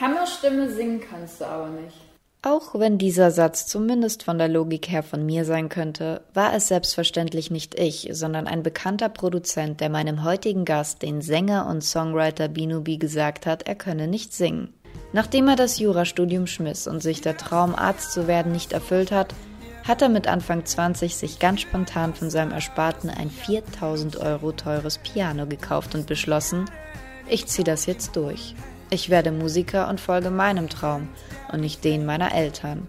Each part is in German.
Hammerstimme singen kannst du aber nicht. Auch wenn dieser Satz zumindest von der Logik her von mir sein könnte, war es selbstverständlich nicht ich, sondern ein bekannter Produzent, der meinem heutigen Gast, den Sänger und Songwriter Binubi, gesagt hat, er könne nicht singen. Nachdem er das Jurastudium schmiss und sich der Traum, Arzt zu werden, nicht erfüllt hat, hat er mit Anfang 20 sich ganz spontan von seinem Ersparten ein 4000 Euro teures Piano gekauft und beschlossen, ich ziehe das jetzt durch. Ich werde Musiker und folge meinem Traum und nicht den meiner Eltern.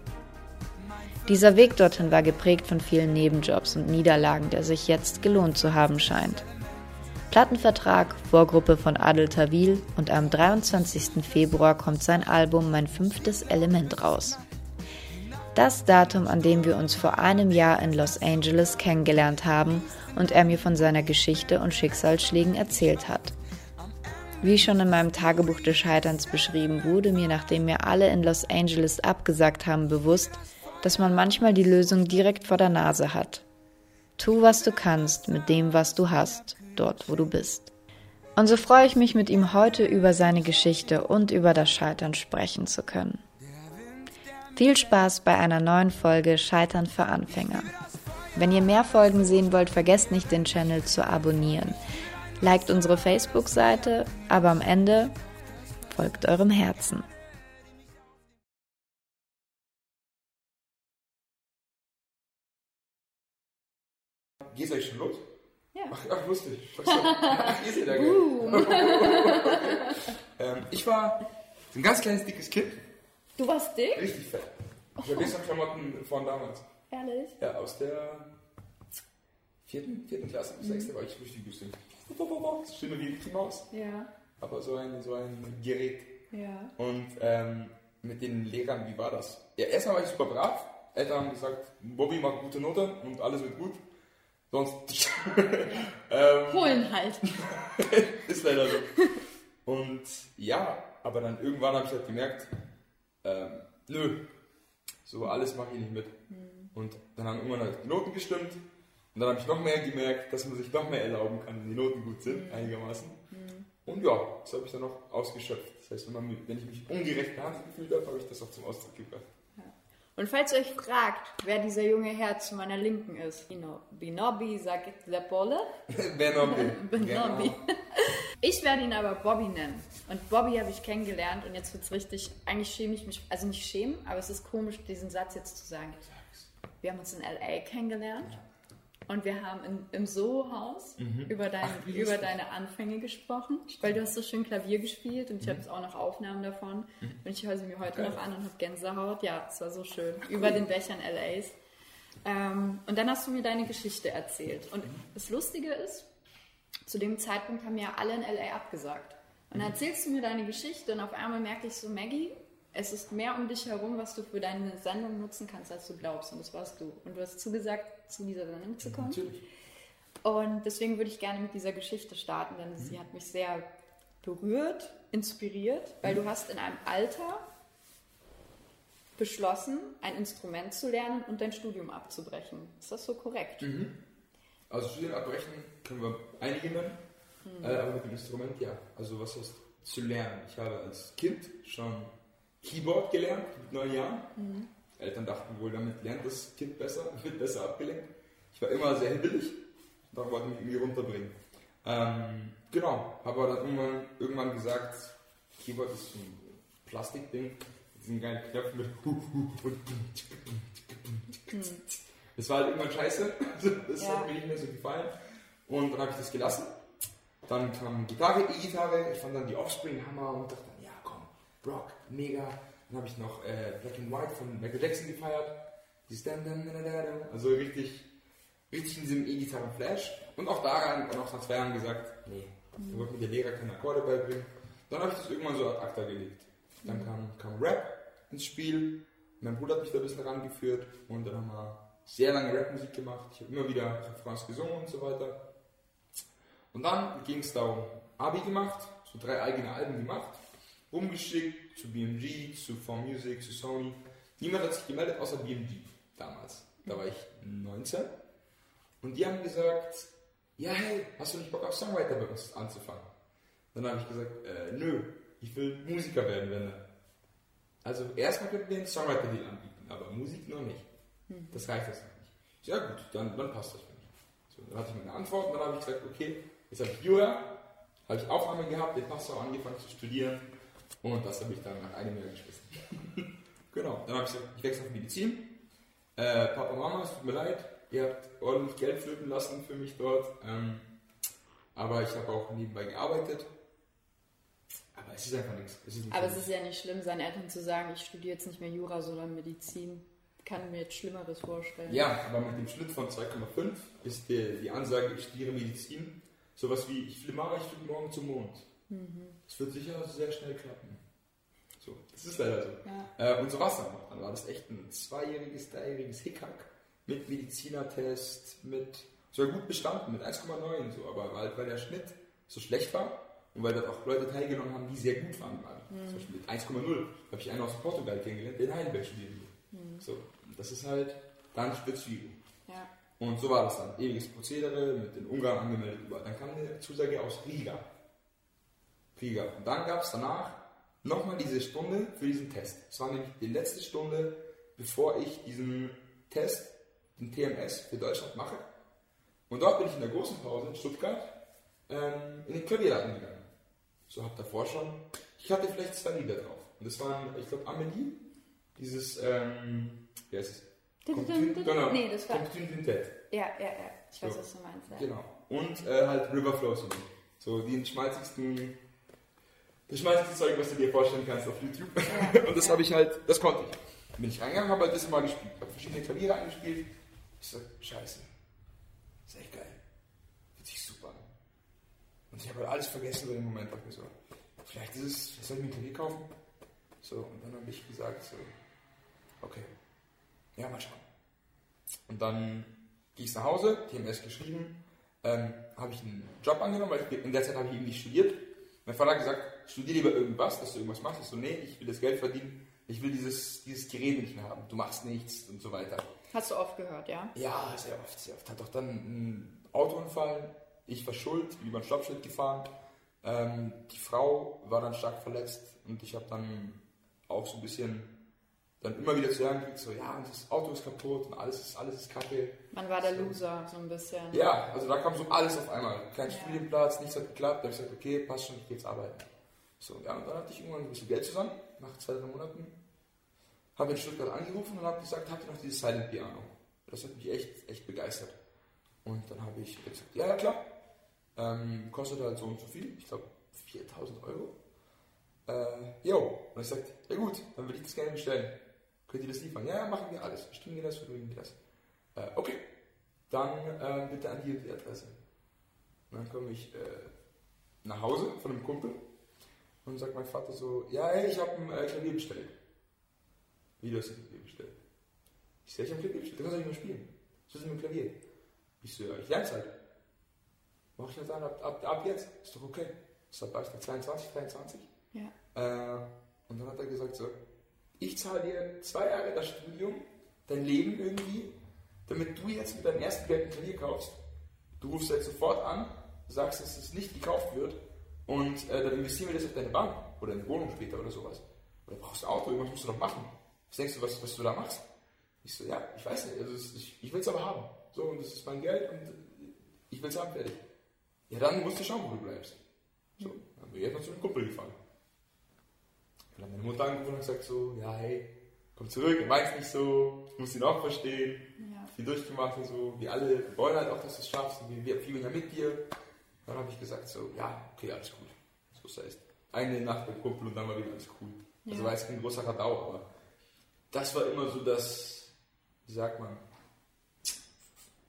Dieser Weg dorthin war geprägt von vielen Nebenjobs und Niederlagen, der sich jetzt gelohnt zu haben scheint. Plattenvertrag, Vorgruppe von Adel Tawil und am 23. Februar kommt sein Album Mein fünftes Element raus. Das Datum, an dem wir uns vor einem Jahr in Los Angeles kennengelernt haben und er mir von seiner Geschichte und Schicksalsschlägen erzählt hat. Wie schon in meinem Tagebuch des Scheiterns beschrieben, wurde mir, nachdem mir alle in Los Angeles abgesagt haben, bewusst, dass man manchmal die Lösung direkt vor der Nase hat. Tu, was du kannst mit dem, was du hast, dort, wo du bist. Und so freue ich mich mit ihm heute über seine Geschichte und über das Scheitern sprechen zu können. Viel Spaß bei einer neuen Folge Scheitern für Anfänger. Wenn ihr mehr Folgen sehen wollt, vergesst nicht den Channel zu abonnieren liked unsere Facebook-Seite, aber am Ende folgt eurem Herzen. Geht's euch schon los? Ja. Ach, ach lustig. Ach, ihr seid ja geil. ähm, ich war ein ganz kleines, dickes Kind. Du warst dick? Richtig fett. Ich habe gestern Klamotten von damals. Ehrlich? Ja, aus der vierten, vierten Klasse bis sechste war ich richtig günstig. Stimme wie Mickey Maus. Ja. Aber so ein, so ein Gerät. Ja. Und ähm, mit den Lehrern, wie war das? Ja, erstmal war ich super brav. Eltern haben gesagt, Bobby macht gute Noten und alles wird gut. Sonst. ähm, Holen halt. ist leider so. Und ja, aber dann irgendwann habe ich halt gemerkt, ähm, nö, so alles mache ich nicht mit. Und dann haben irgendwann halt die Noten gestimmt. Und dann habe ich noch mehr gemerkt, dass man sich noch mehr erlauben kann, wenn die Noten gut sind, einigermaßen. Und ja, das habe ich dann noch ausgeschöpft. Das heißt, wenn, man, wenn ich mich ungerecht behandelt gefühlt habe, habe ich das auch zum Ausdruck gebracht. Und falls ihr euch fragt, wer dieser junge Herr zu meiner Linken ist, Bino- Binobi sagt der Pole. Benobi. Binobi. Ich werde ihn aber Bobby nennen. Und Bobby habe ich kennengelernt und jetzt wird es richtig, eigentlich schäme ich mich, also nicht schämen, aber es ist komisch, diesen Satz jetzt zu sagen. Wir haben uns in L.A. kennengelernt und wir haben in, im Soho-Haus über, dein, Ach, über deine Anfänge gesprochen, weil du hast so schön Klavier gespielt und ich habe jetzt auch noch Aufnahmen davon und ich höre sie mir heute Geil. noch an und habe Gänsehaut. Ja, es war so schön. Über den Dächern L.A.s. Ähm, und dann hast du mir deine Geschichte erzählt. Und das Lustige ist, zu dem Zeitpunkt haben ja alle in LA abgesagt. Und dann erzählst du mir deine Geschichte und auf einmal merke ich so, Maggie, es ist mehr um dich herum, was du für deine Sendung nutzen kannst, als du glaubst. Und das warst du. Und du hast zugesagt, zu dieser Sendung zu kommen. Natürlich. Und deswegen würde ich gerne mit dieser Geschichte starten, denn sie hat mich sehr berührt, inspiriert, weil du hast in einem Alter beschlossen, ein Instrument zu lernen und dein Studium abzubrechen. Ist das so korrekt? Also Studien abbrechen können wir einige nennen, äh, aber mit dem Instrument ja. Also was heißt zu lernen? Ich habe als Kind schon Keyboard gelernt mit neun Jahren. Eltern dachten wohl, damit lernt das Kind besser, wird besser abgelenkt. Ich war immer sehr hibbelig, da wollte ich mich irgendwie runterbringen. Ähm, genau, habe aber dann irgendwann, irgendwann gesagt, Keyboard ist so ein Plastikding, mit diesen geilen Knöpfen mit Das war halt irgendwann scheiße. Das Ja. hat mir nicht mehr so gefallen. Und dann habe ich das gelassen. Dann kam Gitarre, E-Gitarre. Ich fand dann die Offspring Hammer und dachte dann, ja komm, Rock, mega. Dann habe ich noch äh, Black and White von Michael Jackson gefeiert. Also richtig, richtig in diesem E-Gitarren-Flash. Und auch daran, und auch nach zwei Jahren gesagt, nee, da wollte mir der Lehrer keine Akkorde beibringen. Dann habe ich das irgendwann so ad acta gelegt. Dann kam, kam Rap ins Spiel. Mein Bruder hat mich da ein bisschen rangeführt und dann haben wir sehr lange Rapmusik gemacht. Ich habe immer wieder Refrains gesungen und so weiter. Und dann ging es darum, Abi gemacht, so drei eigene Alben gemacht, rumgeschickt zu BMG, zu 4Music, zu Sony. Niemand hat sich gemeldet, außer BMG damals. Da war ich 19. Und die haben gesagt, ja hey, hast du nicht Bock auf Songwriter bei uns anzufangen? Dann habe ich gesagt, äh, nö, ich will Musiker werden, wenn. Also erstmal könnten wir einen Songwriter-Deal anbieten, aber Musik noch nicht. Das reicht jetzt noch nicht. Ich ja gut, dann, dann passt das für mich. So, dann hatte ich meine Antwort und dann habe ich gesagt, okay, jetzt habe ich Jura, habe ich Aufnahme gehabt, den Pastor angefangen zu studieren und das habe ich dann nach einem Jahr geschmissen. genau, dann habe ich gesagt, ich wechsle auf Medizin. Äh, Papa, Mama, es tut mir leid, ihr habt ordentlich Geld flöten lassen für mich dort. Ähm, aber ich habe auch nebenbei gearbeitet. Aber es ist einfach nichts. Es ist Aber es ist ja nicht schlimm, seinen Eltern zu sagen, ich studiere jetzt nicht mehr Jura, sondern Medizin. Kann mir jetzt Schlimmeres vorstellen. Ja, aber mit dem Schnitt von 2,5 ist die, die Ansage, ich studiere Medizin, sowas wie, ich fliege Mara, ich fliege morgen zum Mond. Das wird sicher sehr schnell klappen. So, das ist leider so. Ja. Äh, und so war es dann auch. Dann war das echt ein zweijähriges, dreijähriges Hickhack mit Medizinertest, mit sogar gut bestanden, mit 1,9 so, aber weil, weil der Schnitt so schlecht war und weil dort auch Leute teilgenommen haben, die sehr gut waren. waren. Zum Beispiel mit 1,0 habe ich einen aus Portugal kennengelernt, der in Heidelberg studieren will. So, das ist halt dann schwierig. Ja. Und so war das dann. Ewiges Prozedere, mit den Ungarn angemeldet, überall. Dann kam eine Zusage aus Riga. Riga. Und dann gab es danach nochmal diese Stunde für diesen Test. Es war nämlich die letzte Stunde, bevor ich diesen Test, den TMS für Deutschland mache. Und dort bin ich in der großen Pause in Stuttgart ähm, in den Klavierladen gegangen. So hab davor schon, ich hatte vielleicht zwei Lieder drauf. Und das waren, ich glaube, Amelie, dieses, ähm, wie heißt es? Genau, Nee, das war. Comptune Quintet. Ja, ja, ja. Ich weiß, was du meinst. Genau. Und äh, halt River Flow Song. So den schmalzigsten, das schmalzigste Zeug, was du dir vorstellen kannst auf YouTube. Und das habe ich halt, das konnte ich. Dann bin ich reingegangen, habe halt das mal gespielt. Habe verschiedene Klaviere eingespielt. Ich so, scheiße. Ist echt geil. Fühlt sich super an. Und ich habe halt alles vergessen über den Moment. Dachte mir so, vielleicht ist es, soll ich mir ein Klavier kaufen? So, und dann habe ich gesagt, so, okay. Ja, mal schauen. Und dann gehe ich nach Hause, TMS geschrieben, ähm, habe ich einen Job angenommen, weil ich, in der Zeit habe ich eben nicht studiert. Mein Vater hat gesagt, studier lieber irgendwas, dass du irgendwas machst. Ich so, nee, ich will das Geld verdienen, ich will dieses, dieses Gerede nicht mehr haben. Du machst nichts und so weiter. Hast du oft gehört, ja? Ja, sehr oft, sehr oft. Hat doch dann ein Autounfall, ich war schuld, bin über ein Stoppschild gefahren. Ähm, die Frau war dann stark verletzt und ich habe dann auch so ein bisschen dann immer wieder zu hören gekriegt, so ja, und das Auto ist kaputt und alles ist, alles ist kacke. Man war der Loser, so ein bisschen. Ja, also da kam so alles auf einmal. Kein Ja. Studienplatz, nichts hat geklappt. Da habe ich gesagt, okay, passt schon, ich gehe jetzt arbeiten. So, ja, und dann hatte ich irgendwann ein bisschen Geld zusammen, nach zwei, drei Monaten. Habe in Stuttgart angerufen und habe gesagt, habt ihr noch dieses Silent Piano? Das hat mich echt, echt begeistert. Und dann habe ich gesagt, ja, ja, klar. Ähm, kostet halt so und so viel, ich glaube 4000 Euro. Äh, jo, und ich sagte, ja gut, dann würde ich das gerne bestellen. Könnt ihr das liefern? Ja, machen wir alles. Bestimmen wir das, verlegen wir das. Äh, okay, dann äh, bitte an die die Adresse. Und dann komme ich äh, nach Hause von einem Kumpel und sagt mein Vater so, ja, hey, ich habe ein äh, Klavier bestellt. Wie, du hast ein Klavier bestellt? Ich sage, ich habe ein Klavier bestellt, du kannst nicht mehr spielen. Was ist denn mit dem Klavier? Ich so, ja, ich lerne halt. Mach ich das an, ab, ab, ab jetzt? Ist doch okay. War ich da 22, 23. Ja. Äh, und dann hat er gesagt so, ich zahle dir zwei Jahre das Studium, dein Leben irgendwie, damit du jetzt mit deinem ersten Geld ein Klavier kaufst. Du rufst jetzt sofort an, sagst, dass es nicht gekauft wird und äh, dann investieren wir das auf deine Bank oder eine Wohnung später oder sowas. Oder brauchst du ein Auto, irgendwas musst du doch machen. Was denkst du, was, was du da machst? Ich so, ja, ich weiß nicht, also ich, ich will es aber haben. So, und das ist mein Geld und ich will es haben, fertig. Ja, dann musst du schauen, wo du bleibst. So, dann bin ich erstmal zu einem Kumpel gefahren. Dann hat meine Mutter angerufen und gesagt so, ja hey, komm zurück, er meint's nicht so, ich muss ihn auch verstehen, Ja. viel durchgemacht und so, wir alle wollen halt auch, dass du es schaffst und wir, wir fliegen ja mit dir. Dann habe ich gesagt so, ja, okay, alles gut. So ist es. Eine Nacht beim Kumpel und dann war wieder alles cool. Also Ja. war jetzt kein großer Radau, aber das war immer so das, wie sagt man,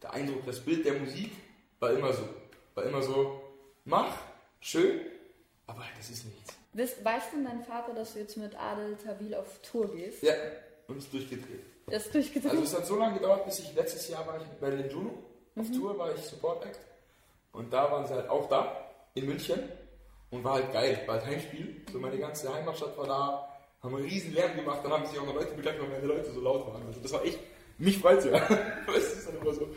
der Eindruck, das Bild der Musik war immer so. War immer so, mach, schön, aber das ist nichts. Weißt, weiß denn dein Vater, dass du jetzt mit Adel Tawil auf Tour gehst? Ja, und ist durchgedreht. Das ist durchgedreht. Also es hat so lange gedauert, bis ich letztes Jahr war ich bei den Juno auf Tour, war ich Support Act. Und da waren sie halt auch da, in München. Und war halt geil, war halt Heimspiel. So meine ganze Heimatstadt war da, haben einen riesen Lärm gemacht, dann haben sich auch noch Leute begleitet, weil meine Leute so laut waren. Also das war echt, mich freut's ja. das ist halt immer so.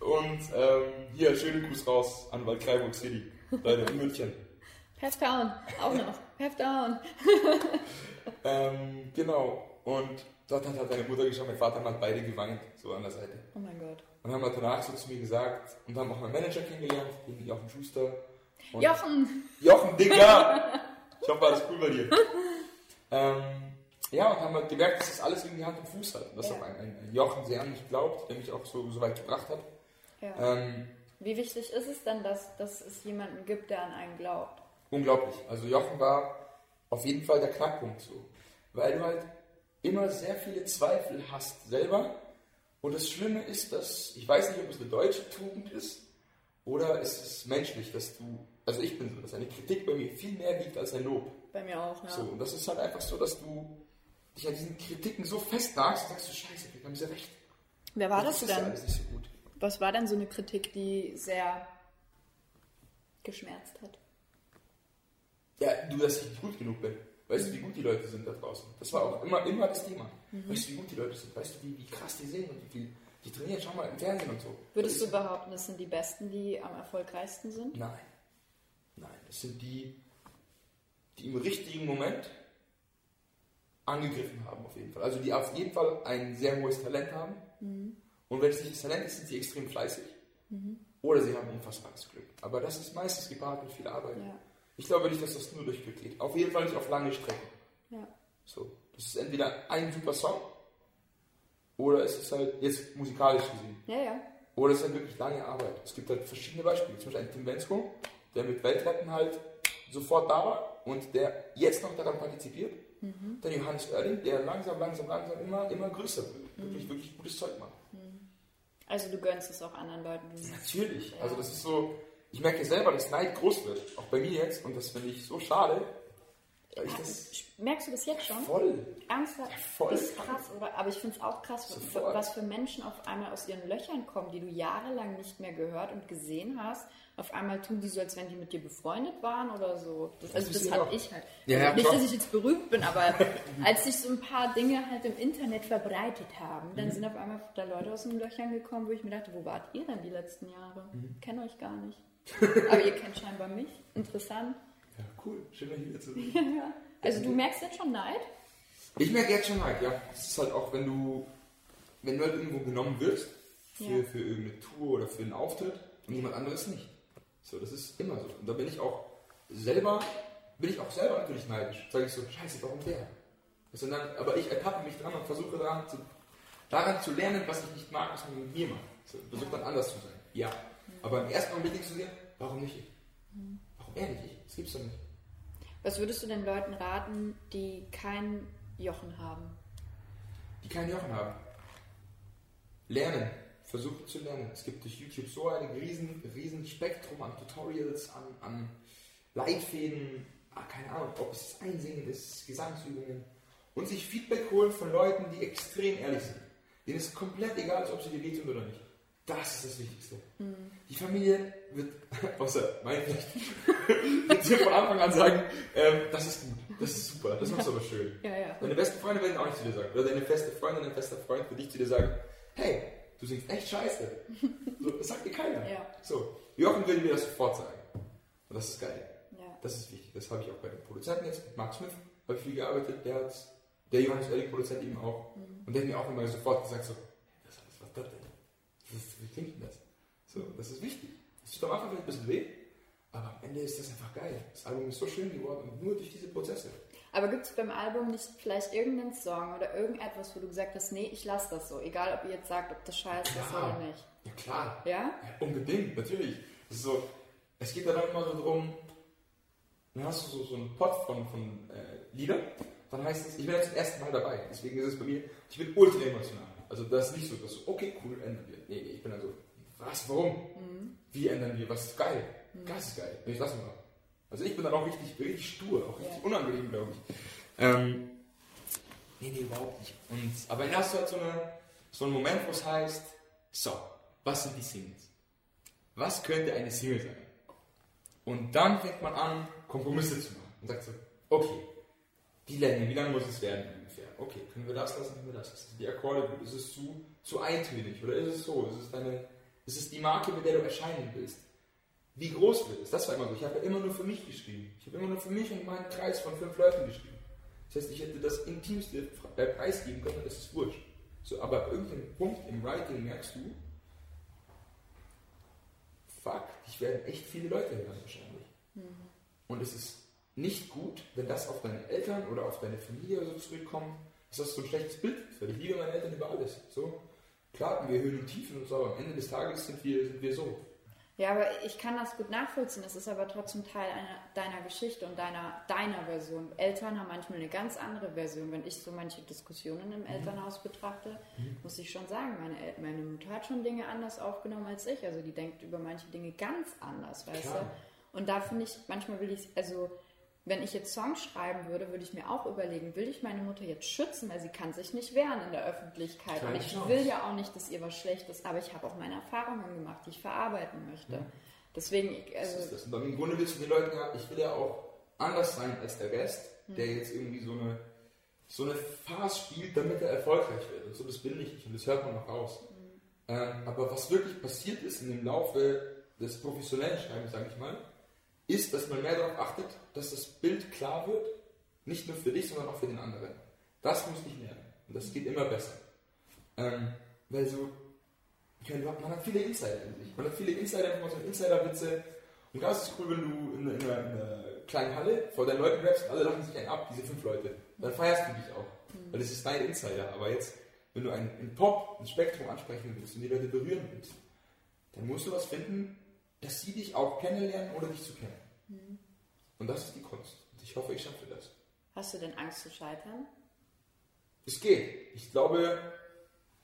Und ähm, hier, schönen Gruß raus an Waldkraiburg City, Leute in München. Pep Down, auch noch. Pep Down. Ähm, genau. Und dort hat halt deine Mutter geschaut, mein Vater hat beide geweint, so an der Seite. Oh mein Gott. Und haben halt danach so zu mir gesagt, und haben auch meinen Manager kennengelernt, den Jochen Schuster. Und Jochen! Jochen, Digga! Ich hoffe, alles cool bei dir. ähm, ja, und haben halt gemerkt, dass das alles irgendwie Hand und Fuß hat. Und dass Ja. auch ein, ein, ein Jochen sehr an mich glaubt, der mich auch so, so weit gebracht hat. Ja. Ähm, Wie wichtig ist es denn, dass, dass es jemanden gibt, der an einen glaubt? unglaublich. Also Jochen war auf jeden Fall der Knackpunkt so. Weil du halt immer sehr viele Zweifel hast selber. Und das Schlimme ist, dass, ich weiß nicht, ob es eine deutsche Tugend ist oder ist es menschlich, dass du, also ich bin so, dass eine Kritik bei mir viel mehr wiegt als ein Lob. Bei mir auch, ja. So, und das ist halt einfach so, dass du dich an diesen Kritiken so festnagst und sagst, du scheiße, wir haben sie recht. Wer war das ja denn? alles nicht so gut. Was war denn so eine Kritik, die sehr geschmerzt hat? Ja, du, dass ich nicht gut genug bin. Weißt du, wie gut die Leute sind da draußen? Das war auch immer, immer das Thema. Weißt du, wie gut die Leute sind? Weißt du, wie, wie krass die sehen und wie viel die trainieren? Schau mal im Fernsehen und so. Würdest du behaupten, das sind die Besten, die am erfolgreichsten sind? Nein. Nein, das sind die, die im richtigen Moment angegriffen haben, auf jeden Fall. Also die auf jeden Fall ein sehr hohes Talent haben. Und wenn es nicht das Talent ist, sind sie extrem fleißig. Oder sie haben unfassbares Glück. Aber das ist meistens gepaart mit viel Arbeit. Ja. Ich glaube nicht, dass das nur durch Glück geht. Auf jeden Fall nicht auf lange Strecken. Ja. So, das ist entweder ein super Song oder es ist halt jetzt musikalisch gesehen. Ja, ja. Oder es ist halt wirklich lange Arbeit. Es gibt halt verschiedene Beispiele. Zum Beispiel einen Tim Bensko, der mit Weltretten halt sofort da war und der jetzt noch daran partizipiert. Dann Johannes Oerding, der langsam, langsam, langsam immer, immer größer wird. Wirklich, wirklich gutes Zeug macht. Also du gönnst es auch anderen Leuten. Natürlich. Ja. Also das ist so, ich merke selber, dass Neid groß wird. Auch bei mir jetzt. Und das finde ich so schade. Weil ich das Merkst du das jetzt schon? voll. Ernsthaft? Ja, voll. Das ist krass, oder? Aber ich finde es auch krass, Sofort. was für Menschen auf einmal aus ihren Löchern kommen, die du jahrelang nicht mehr gehört und gesehen hast. Auf einmal tun die so, als wenn die mit dir befreundet waren oder so. Das, also das ist hatte ich halt. Ja, also ja, nicht, klar. dass ich jetzt berühmt bin, aber als sich so ein paar Dinge halt im Internet verbreitet haben, Mhm. dann sind auf einmal da Leute aus den Löchern gekommen, wo ich mir dachte, wo wart ihr denn die letzten Jahre? Mhm. Kenne euch gar nicht. Aber ihr kennt scheinbar mich. Interessant. Ja, cool. Schön, mal hier zu sein. Ja. Also du merkst jetzt schon Neid? Ich merke jetzt schon Neid, ja. Es ist halt auch, wenn du, wenn du halt irgendwo genommen wirst, für, Ja. für irgendeine Tour oder für einen Auftritt und jemand anderes nicht. So, das ist immer so. Und da bin ich auch selber, bin ich auch selber natürlich neidisch. Sage ich so, scheiße, warum der? Sind dann, aber ich ertappe mich dran und versuche daran zu, daran zu lernen, was ich nicht mag, was man mit mir macht. So, versuche dann anders zu sein. Ja. Aber im ersten Moment denkst du dir, warum nicht ich? Warum nicht ich? Das gibt's doch nicht. Was würdest du den Leuten raten, die kein Jochen haben? die keinen Jochen haben. Lernen. Versuchen zu lernen. Es gibt durch YouTube so ein riesen, riesen Spektrum an Tutorials, an, an Leitfäden, ah, keine Ahnung, ob es Einsingen ist, Gesangsübungen. Und sich Feedback holen von Leuten, die extrem ehrlich sind. Denen ist komplett egal, ob sie dir wehtun oder nicht. Das ist das Wichtigste. Die Familie wird, außer mein vielleicht, wird dir von Anfang an sagen, ähm, das ist gut, das ist super, das machst du aber schön. Ja, ja. Deine besten Freunde werden auch nicht zu dir sagen. Oder deine feste Freundin, dein fester Freund wird nicht zu dir sagen, hey, du singst echt scheiße. So, das sagt dir keiner. Ja. So, Jochen würde mir das sofort sagen. Und das ist geil. Ja. Das ist wichtig. Das habe ich auch bei den Produzenten jetzt. Mit Mark Smith habe ich viel gearbeitet. Der hat der Johannes Oerding Produzent eben auch. Und der hat mir auch immer sofort gesagt so, was, was, was ist das denn? Das ist, wie klingt denn das? So, das ist wichtig. Das tut am Anfang vielleicht ein bisschen weh, aber am Ende ist das einfach geil. Das Album ist so schön geworden und nur durch diese Prozesse. Aber gibt es beim Album nicht vielleicht irgendeinen Song oder irgendetwas, wo du gesagt hast, nee, ich lasse das so, egal ob ihr jetzt sagt, ob das scheiße ist oder nicht? Ja klar. Ja? Ja, unbedingt, natürlich. Es so, es geht da dann immer so drum, dann hast du so, so einen Pot von, von äh, Liedern, dann heißt es, ich bin jetzt zum ersten Mal dabei, deswegen ist es bei mir, ich bin ultra emotional. Also das ist nicht so, dass so, okay, cool, ändern wir. Nee, nee, ich bin dann so, was, warum? Wie ändern wir? Was ist geil? Das ist geil, ich das mache. Also ich bin dann auch richtig, richtig stur, auch richtig Ja. unangenehm, glaube ich. Ähm, nee, nee, überhaupt nicht. Und, aber dann hast du halt so, eine, so einen Moment, wo es heißt, so, was sind die Singles? Was könnte eine Single sein? Und dann fängt man an, Kompromisse zu machen und sagt so, okay, die Länge, wie lang muss es werden? Okay, können wir das lassen, können wir das lassen? Die Akkorde, gut, ist es zu, zu eintönig oder ist es so? Ist es, deine, ist es die Marke, mit der du erscheinen willst? Wie groß wird es? Das war immer so. Ich habe ja immer nur für mich geschrieben. Ich habe immer nur für mich und meinen Kreis von fünf Leuten geschrieben. Das heißt, ich hätte das intimste äh, preisgeben können, das ist wurscht. So, aber ab irgendeinem Punkt im Writing merkst du, fuck, dich werden echt viele Leute hören wahrscheinlich. Mhm. Und es ist nicht gut, wenn das auf deine Eltern oder auf deine Familie oder so zurückkommt, dass das so ein schlechtes Bild ist. Weil ich liebe meine Eltern über alles. So, klar hatten wir Höhen und Tiefen und so, aber am Ende des Tages sind wir, sind wir so. Ja, aber ich kann das gut nachvollziehen. Es ist aber trotzdem Teil einer, deiner Geschichte und deiner, deiner Version. Eltern haben manchmal eine ganz andere Version. Wenn ich so manche Diskussionen im mhm. Elternhaus betrachte, mhm. muss ich schon sagen, meine, meine Mutter hat schon Dinge anders aufgenommen als ich. Also die denkt über manche Dinge ganz anders, weißt Klar. du? Und da finde ich, manchmal will ich, also wenn ich jetzt Songs schreiben würde, würde ich mir auch überlegen, will ich meine Mutter jetzt schützen, weil sie kann sich nicht wehren in der Öffentlichkeit. Keine und ich Chance. will ja auch nicht, dass ihr was Schlechtes, aber ich habe auch meine Erfahrungen gemacht, die ich verarbeiten möchte. Ja. Deswegen, also... Das ist das. Im Grunde willst du den Leuten ja, ich will ja auch anders sein als der Rest, hm. der jetzt irgendwie so eine, so eine Farce spielt, damit er erfolgreich wird. Und so, das bin ich nicht und das hört man auch raus. Hm. Ähm, aber was wirklich passiert ist in dem Laufe des professionellen Schreibens, sage ich mal, ist, dass man mehr darauf achtet, dass das Bild klar wird, nicht nur für dich, sondern auch für den anderen. Das muss ich lernen. Und das geht immer besser. Ähm, weil so, man hat viele Insider in sich. Man hat viele Insider-Informationen, Insider-Witze. Und das ist cool, wenn du in, in, einer, in, einer, kleinen Halle vor deinen Leuten rappst und alle lachen sich einen ab, diese fünf Leute. Dann feierst du dich auch. Mhm. Weil das ist dein Insider. Aber jetzt, wenn du ein, ein Pop, ein Spektrum ansprechen willst und die Leute berühren willst, dann musst du was finden, dass sie dich auch kennenlernen oder dich zu kennen. Mhm. Und das ist die Kunst. Und ich hoffe, ich schaffe das. Hast du denn Angst zu scheitern? Es geht. Ich glaube,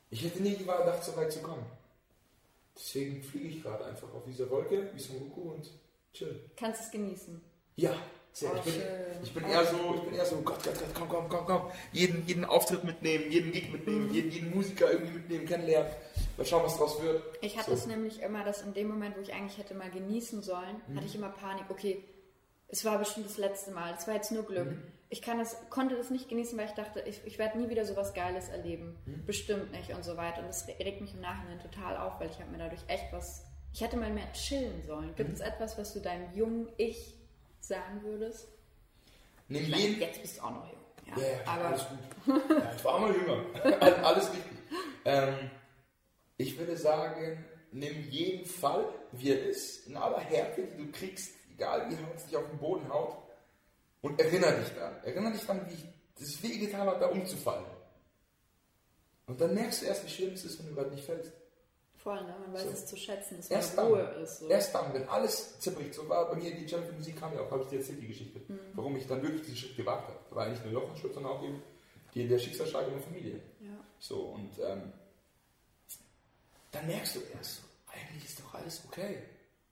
ich hätte nie gedacht, so weit zu kommen. Deswegen fliege ich gerade einfach auf dieser Wolke wie Son Goku und chill. Kannst es genießen? Ja, sehr. Oh, ich, bin, ich, bin, eher so, ich bin eher so, Gott, Gott, Gott, komm, komm, komm, komm. Jeden, jeden Auftritt mitnehmen, jeden Gig mitnehmen, mhm. jeden, jeden Musiker irgendwie mitnehmen, kennenlernen. Mal schauen, was draus wird. Ich hatte so. es nämlich immer, dass in dem Moment, wo ich eigentlich hätte mal genießen sollen, mhm. hatte ich immer Panik. Okay, es war bestimmt das letzte Mal. Es war jetzt nur Glück. Mhm. Ich kann das, konnte das nicht genießen, weil ich dachte, ich, ich werde nie wieder so was Geiles erleben. Mhm. Bestimmt nicht und so weiter. Und das regt mich im Nachhinein total auf, weil ich habe mir dadurch echt was. Ich hätte mal mehr chillen sollen. Gibt mhm. es etwas, was du deinem jungen Ich sagen würdest? Nimm ich meine, jetzt bist du auch noch jung. Ja, ja aber alles gut. ja, ich war auch mal jünger. alles richtig. Ähm, ich würde sagen, nimm jeden Fall, wie er ist, in aller Härte, die du kriegst, egal wie hart es dich auf den Boden haut, und erinnere dich daran. Erinnere dich daran, wie es wehgetan hat, da umzufallen. Und dann merkst du erst, wie schlimm es ist, wenn du gerade nicht fällst. Voll, ne? man weiß so. es zu schätzen, dass erst man Ruhe dann, ist. So. Erst dann, wenn alles zerbricht. So war bei mir die Champions Musik kam ja auch, habe ich dir erzählt, die Geschichte. Mhm. Warum ich dann wirklich diesen Schritt gewagt habe. Da war nicht nur Jochen sondern auch eben die, der Schicksalsschlag in der Familie. Ja. So, und ähm, dann merkst du erst eigentlich ist doch alles okay.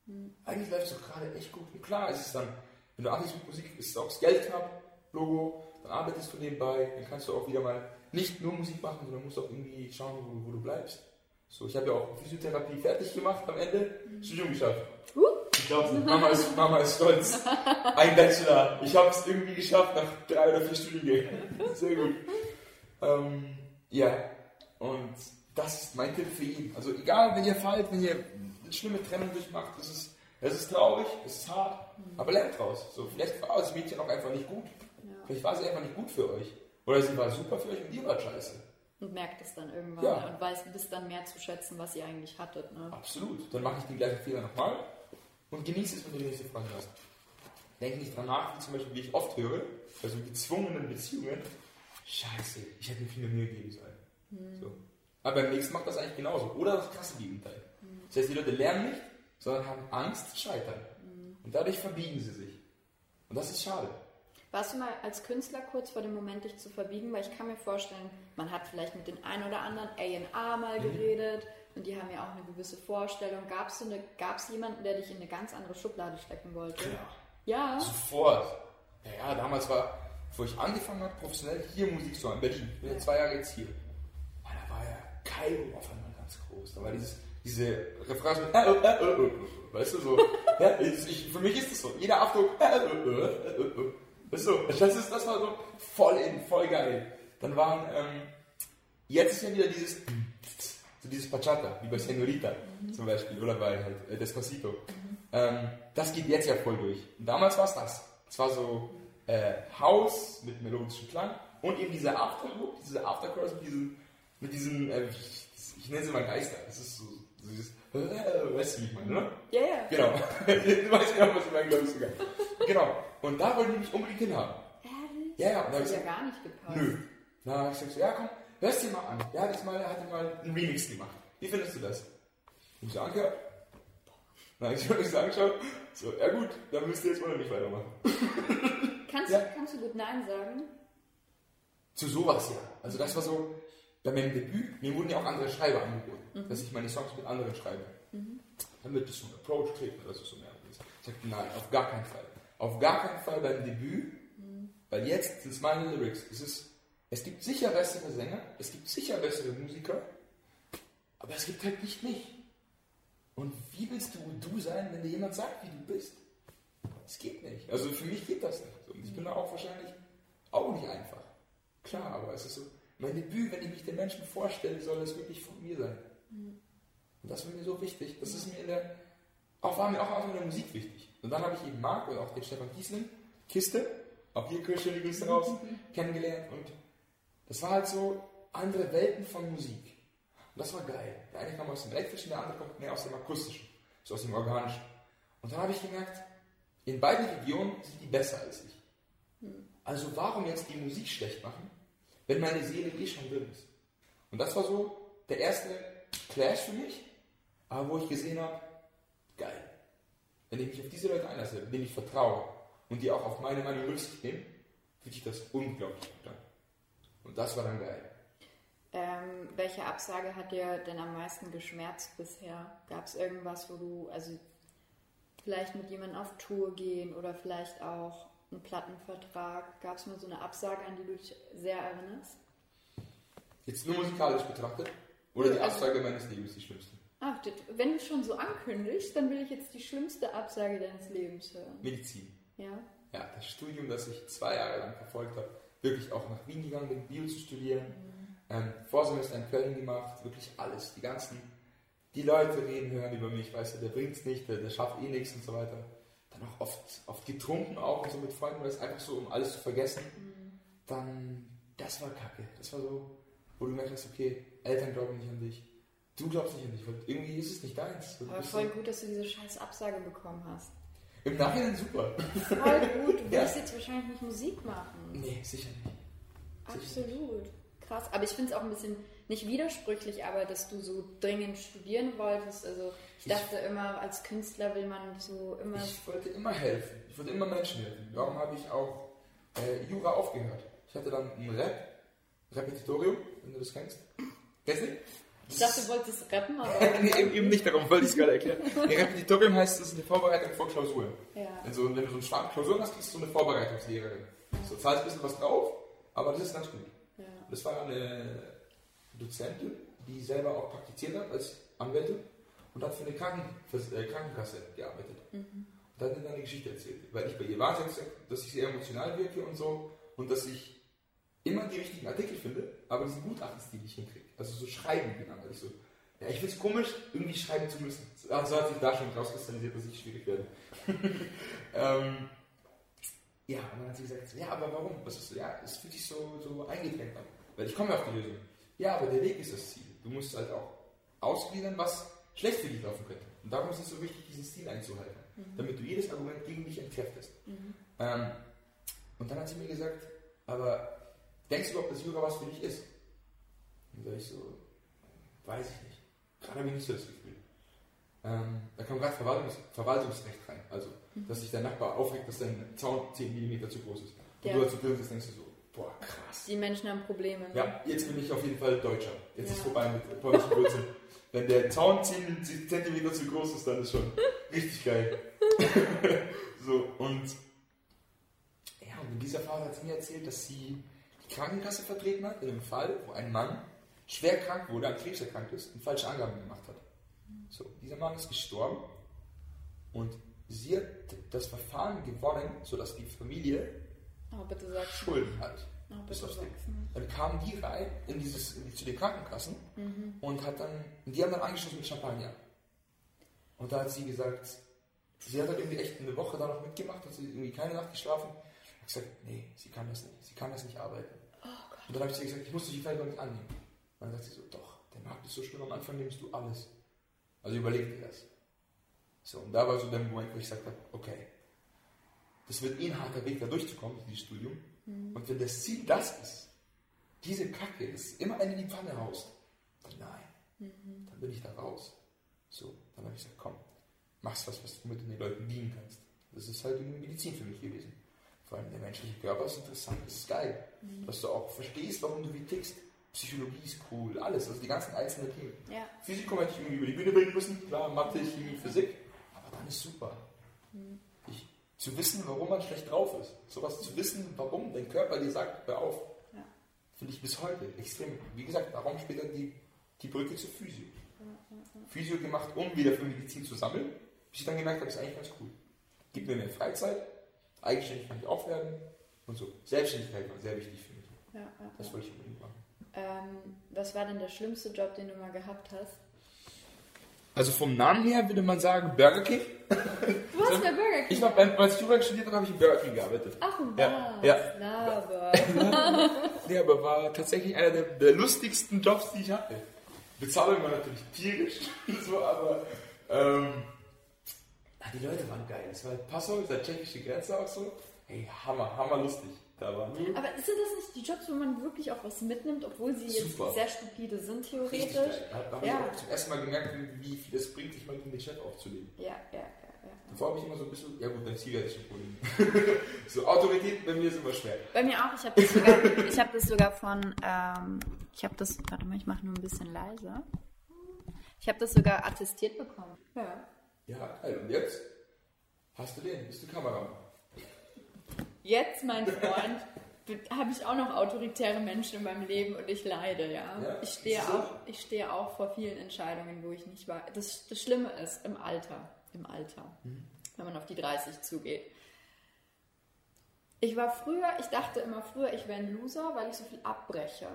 Mhm. Eigentlich läuft es doch gerade echt gut. Und klar ist es dann, wenn du anfängst mit Musik, ist es auch das Geld knapp, Logo, dann arbeitest du nebenbei, dann kannst du auch wieder mal nicht nur Musik machen, sondern musst auch irgendwie schauen, wo, wo du bleibst. So, ich habe ja auch Physiotherapie fertig gemacht am Ende, mhm. Studium geschafft. Uh. Ich glaube, Mama ist, Mama ist stolz. Ein Bachelor. Ich habe es irgendwie geschafft nach drei oder vier Studiengängen. Sehr gut. Ähm, ja, und das ist mein Tipp für ihn. Also egal, wenn ihr fallt, wenn ihr eine schlimme Trennung durchmacht, es ist, es ist traurig, es ist hart, mhm. aber lernt draus. So, vielleicht war das Mädchen auch einfach nicht gut. Ja. Vielleicht war sie einfach nicht gut für euch. Oder sie war super für euch und ihr wart scheiße. Und merkt es dann irgendwann ja. und weiß bis dann mehr zu schätzen, was ihr eigentlich hattet. Ne? Absolut. Dann mache ich den gleichen Fehler nochmal und genieße es, wenn du die nächste Frage hast. Denke nicht dran nach, wie zum Beispiel, wie ich oft höre, bei so gezwungenen Beziehungen, Scheiße, ich hätte mir viel mehr Mühe geben sollen. Hm. So. Aber beim nächsten macht das eigentlich genauso. Oder das krasse Gegenteil. Mhm. Das heißt, die Leute lernen nicht, sondern haben Angst zu scheitern. Mhm. Und dadurch verbiegen sie sich. Und das ist schade. Warst du mal als Künstler kurz vor dem Moment, dich zu verbiegen? Weil ich kann mir vorstellen, man hat vielleicht mit den ein oder anderen A&A mal mhm. geredet und die haben ja auch eine gewisse Vorstellung. Gab es so jemanden, der dich in eine ganz andere Schublade stecken wollte? Ja. Ja? Sofort. Ja, ja, damals war, bevor ich angefangen habe, professionell hier Musik zu machen, in Berlin. Ich bin ja zwei Jahre jetzt hier. Kaigo auf einmal ganz groß. Da war dieses, diese Refrain mit, äh, äh, äh, äh, weißt du, so. ja, ich, für mich ist das so. Jeder Abdruck, du, das, ist, das war so voll in, voll geil. Dann waren, ähm, jetzt ist ja wieder dieses, so dieses Bachata, wie bei Senorita mhm. zum Beispiel, oder bei halt, äh, Despacito. Mhm. Ähm, das geht jetzt ja voll durch. Und damals war es das. Es war so, äh, House mit melodischem Klang und eben dieser Afterlook, diese Afterchorus mit diesem, mit diesem äh, ich, ich nenne sie mal Geister. Das ist so, so dieses, äh, weißt du, wie ich meine, ne? Ja, ja. Genau. du weißt genau, was ich meine, glaube ich sogar. Genau. Und da wollte ich mich unbedingt hinhaben. Ehrlich? Ja, ja. Und Das ich hat ja gar nicht gepasst. nö. Habe ich gesagt, so, ja komm, hörst dir mal an. Der hat jetzt mal, er hat mal einen Remix gemacht. Wie findest du das? Und ich so angehört. Dann habe ich mir das angeschaut. So, ja gut, dann müsst ihr jetzt mal nicht weitermachen. Kannst, Ja. du, kannst du gut Nein sagen? Zu sowas ja. Also das war so, bei meinem Debüt, mir wurden ja auch andere Schreiber angeboten, dass ich meine Songs mit anderen schreibe. Damit es so ein Approach kriegt oder so. so mehr. Ich sagte, nein, auf gar keinen Fall. Auf gar keinen Fall beim Debüt, weil jetzt sind es meine Lyrics. Es, ist, es gibt sicher bessere Sänger, es gibt sicher bessere Musiker, aber es gibt halt nicht mich. Und wie willst du du sein, wenn dir jemand sagt, wie du bist? Es geht nicht. Also für mich geht das nicht. Und ich bin da auch wahrscheinlich auch nicht einfach. Klar, aber es ist so, mein Debüt, wenn ich mich den Menschen vorstelle, soll es wirklich von mir sein. Und das war mir so wichtig. Das ist mir in der, auch war mir auch in der Musik wichtig. Und dann habe ich eben Marc und auch den Stefan Kiesling, Kiste, auch hier schöne Grüße raus, kennengelernt. Und das war halt so andere Welten von Musik. Und das war geil. Der eine kam aus dem Elektrischen, der andere kommt mehr aus dem Akustischen, so aus dem Organischen. Und dann habe ich gemerkt, in beiden Regionen sind die besser als ich. Also warum jetzt die Musik schlecht machen, wenn meine Seele eh schon drin ist? Und das war so der erste Clash für mich, aber wo ich gesehen habe, geil. Wenn ich mich auf diese Leute einlasse, denen ich vertraue und die auch auf meine Meinung Rücksicht nehmen, fühlt sich das unglaublich gut an. Und das war dann geil. Ähm, welche Absage hat dir denn am meisten geschmerzt bisher? Gab es irgendwas, wo du, also vielleicht mit jemandem auf Tour gehen oder vielleicht auch einen Plattenvertrag? Gab es mal so eine Absage, an die du dich sehr erinnerst? Jetzt nur musikalisch betrachtet oder die Also- Absage meines Lebens die schlimmste? Ach, das, wenn du schon so ankündigst, dann will ich jetzt die schlimmste Absage deines Lebens hören. Medizin. Ja? Ja, das Studium, das ich zwei Jahre lang verfolgt habe, wirklich auch nach Wien gegangen bin, Bio zu studieren, ähm, Vorsemester in Köln gemacht, wirklich alles, die ganzen, die Leute reden hören über mich, weißt du, der bringt's nicht, der, der schafft eh nichts und so weiter. Dann auch oft, oft getrunken auch und so mit Freunden, weil es einfach so, um alles zu vergessen. Dann, das war kacke, das war so, wo du gemerkt hast, okay, Eltern glauben nicht an dich, du glaubst nicht an dich, weil irgendwie ist es nicht deins. Aber voll gut, dass du diese scheiß Absage bekommen hast. Im Nachhinein super. Voll gut. Du Ja. willst jetzt wahrscheinlich nicht Musik machen. Nee, sicher nicht. Absolut. Krass. Aber ich finde es auch ein bisschen nicht widersprüchlich, aber dass du so dringend studieren wolltest. Also ich Ich- dachte immer, als Künstler will man so immer. Ich wollte immer helfen. Ich wollte immer Menschen helfen. Darum habe ich auch äh, Jura aufgehört. Ich hatte dann ein Rap, Repetitorium, wenn du das kennst. Kennst du? Ich dachte, du wolltest rappen, aber. nee, eben, eben nicht, darum wollte ich es gerade erklären. Nee, Repetitorium heißt, das ist eine Vorbereitung vor Klausuren. ja. Also, wenn du so einen starken Klausuren hast, kriegst du so eine Vorbereitungslehrerin. So zahlst ein bisschen was drauf, aber das ist ganz gut. ja. Das war eine Dozentin, die selber auch praktiziert hat als Anwältin und hat für eine Kranken fürs, äh, Krankenkasse gearbeitet. Und da hat mir dann eine Geschichte erzählt. Weil ich bei ihr war, sie hat gesagt, dass ich sehr emotional wirke und so und dass ich immer die richtigen Artikel finde, aber diesen Gutachtenstil nicht hinkriege. Also so schreiben genannt. Also ich so, ja, ich finde es komisch, irgendwie schreiben zu müssen. So also hat sich da schon rauskristallisiert, dass ich schwierig werde. ähm, ja, und dann hat sie gesagt, so, ja, aber warum? Was ist so, ja, es fühlt sich so, so eingedrängt an. Weil ich komme auf die Lösung. Ja, aber der Weg ist das Ziel. Du musst halt auch ausgliedern, was schlecht für dich laufen könnte. Und darum ist es so wichtig, diesen Stil einzuhalten, damit du jedes Argument gegen dich entkräftest. Ähm, und dann hat sie mir gesagt, aber denkst du überhaupt, dass Jura was für dich ist? Und da ich so, weiß ich nicht. Gerade habe ich nicht so das Gefühl. Ähm, da kam gerade Verwaltungs Verwaltungsrecht rein. Also, dass sich dein Nachbar aufregt, dass dein Zaun 10 mm zu groß ist. Und Ja. du dazu drin sitzt, denkst du so, boah, krass. Die Menschen haben Probleme. ne? Ja, jetzt bin ich auf jeden Fall Deutscher. Jetzt ist Ja. vorbei mit polnischen Wurzeln. Wenn der Zaun 10 cm zu groß ist, dann ist schon richtig geil. so, und ja, und dieser Vater hat mir erzählt, dass sie die Krankenkasse vertreten hat in einem Fall, wo ein Mann schwer krank wurde, an Krebs erkrankt ist und falsche Angaben gemacht hat. So, dieser Mann ist gestorben und sie hat das Verfahren gewonnen, sodass die Familie Oh. Schulden hat. Oh. Dann kamen die rein in dieses, in die, zu den Krankenkassen und hat dann, die haben dann angeschlossen mit Champagner. Und da hat sie gesagt, sie hat halt irgendwie echt eine Woche da noch mitgemacht, hat sie irgendwie keine Nacht geschlafen, Ich habe gesagt, nee, sie kann das nicht, sie kann das nicht arbeiten. und dann habe ich ihr gesagt, ich muss dich die Veränderung nicht annehmen. Dann sagt sie so, doch, der Markt ist so schlimm, am Anfang nimmst du alles. Also überleg dir das. So, und da war so der Moment, wo ich gesagt habe, okay, das wird eh ein harter Weg, da durchzukommen, dieses Studium. Und wenn das Ziel das ist, diese Kacke, das immer eine in die Pfanne haust, dann nein, dann bin ich da raus. So, dann habe ich gesagt, komm, machst was, was du mit den Leuten dienen kannst. Das ist halt irgendwie Medizin für mich gewesen. Vor allem der menschliche Körper ist interessant, das ist geil. Dass du auch verstehst, warum du wie tickst. Psychologie ist cool, alles, also die ganzen einzelnen Themen. Ja. Physik hätte ich irgendwie über die Bühne bringen müssen, klar, Mathe, Chemie, Physik, aber dann ist super. Ich, zu wissen, warum man schlecht drauf ist, sowas zu wissen, warum dein Körper dir sagt, hör auf, Ja. finde ich bis heute extrem. Wie gesagt, darum später die, die Brücke zur Physio. Physio gemacht, um wieder für Medizin zu sammeln, bis ich dann gemerkt habe, das ist eigentlich ganz cool. Gibt mir mehr Freizeit, eigenständig kann ich auch werden und so. Selbstständigkeit war sehr wichtig für mich. Ja, Das wollte ich unbedingt machen. Ähm, was war denn der schlimmste Job, den du mal gehabt hast? Also vom Namen her würde man sagen Burger King. Du warst bei Burger King. Ich war beim, als ich Jura studiert habe, habe ich im Burger King gearbeitet. Ach, was? Ja, ja. Laber. Ja, aber war tatsächlich einer der, der lustigsten Jobs, die ich hatte. Bezahlung war natürlich tierisch, so, aber ähm, ah, die Leute waren geil. Es war Passau, ist der tschechische Grenze auch so. Hey, Hammer, hammer lustig. War nur Aber sind das nicht die Jobs, wo man wirklich auch was mitnimmt, obwohl sie jetzt Super. sehr stupide sind, richtig theoretisch? geil. Da habe Ja. ich auch zum ersten Mal gemerkt, wie viel es bringt, sich mal gegen den Chef aufzulegen. Ja, ja, ja, ja. Davor habe ich immer so ein bisschen, ja gut, Ziel ist schon Problem. so, Autorität bei mir ist immer schwer. Bei mir auch. Ich habe das sogar, ich habe das sogar von, ähm, ich habe das, warte mal, ich mache nur ein bisschen leiser. Ich habe das sogar attestiert bekommen. Ja. Ja, geil. Und jetzt hast du den, bist du Kameramann. Jetzt, mein Freund, habe ich auch noch autoritäre Menschen in meinem Leben und ich leide, ja. Ja, ich, stehe so. auch, ich stehe auch vor vielen Entscheidungen, wo ich nicht weiß. Das, das Schlimme ist, im Alter, im Alter, wenn man auf die 30 zugeht. Ich war früher, ich dachte immer früher, ich wäre ein Loser, weil ich so viel abbreche,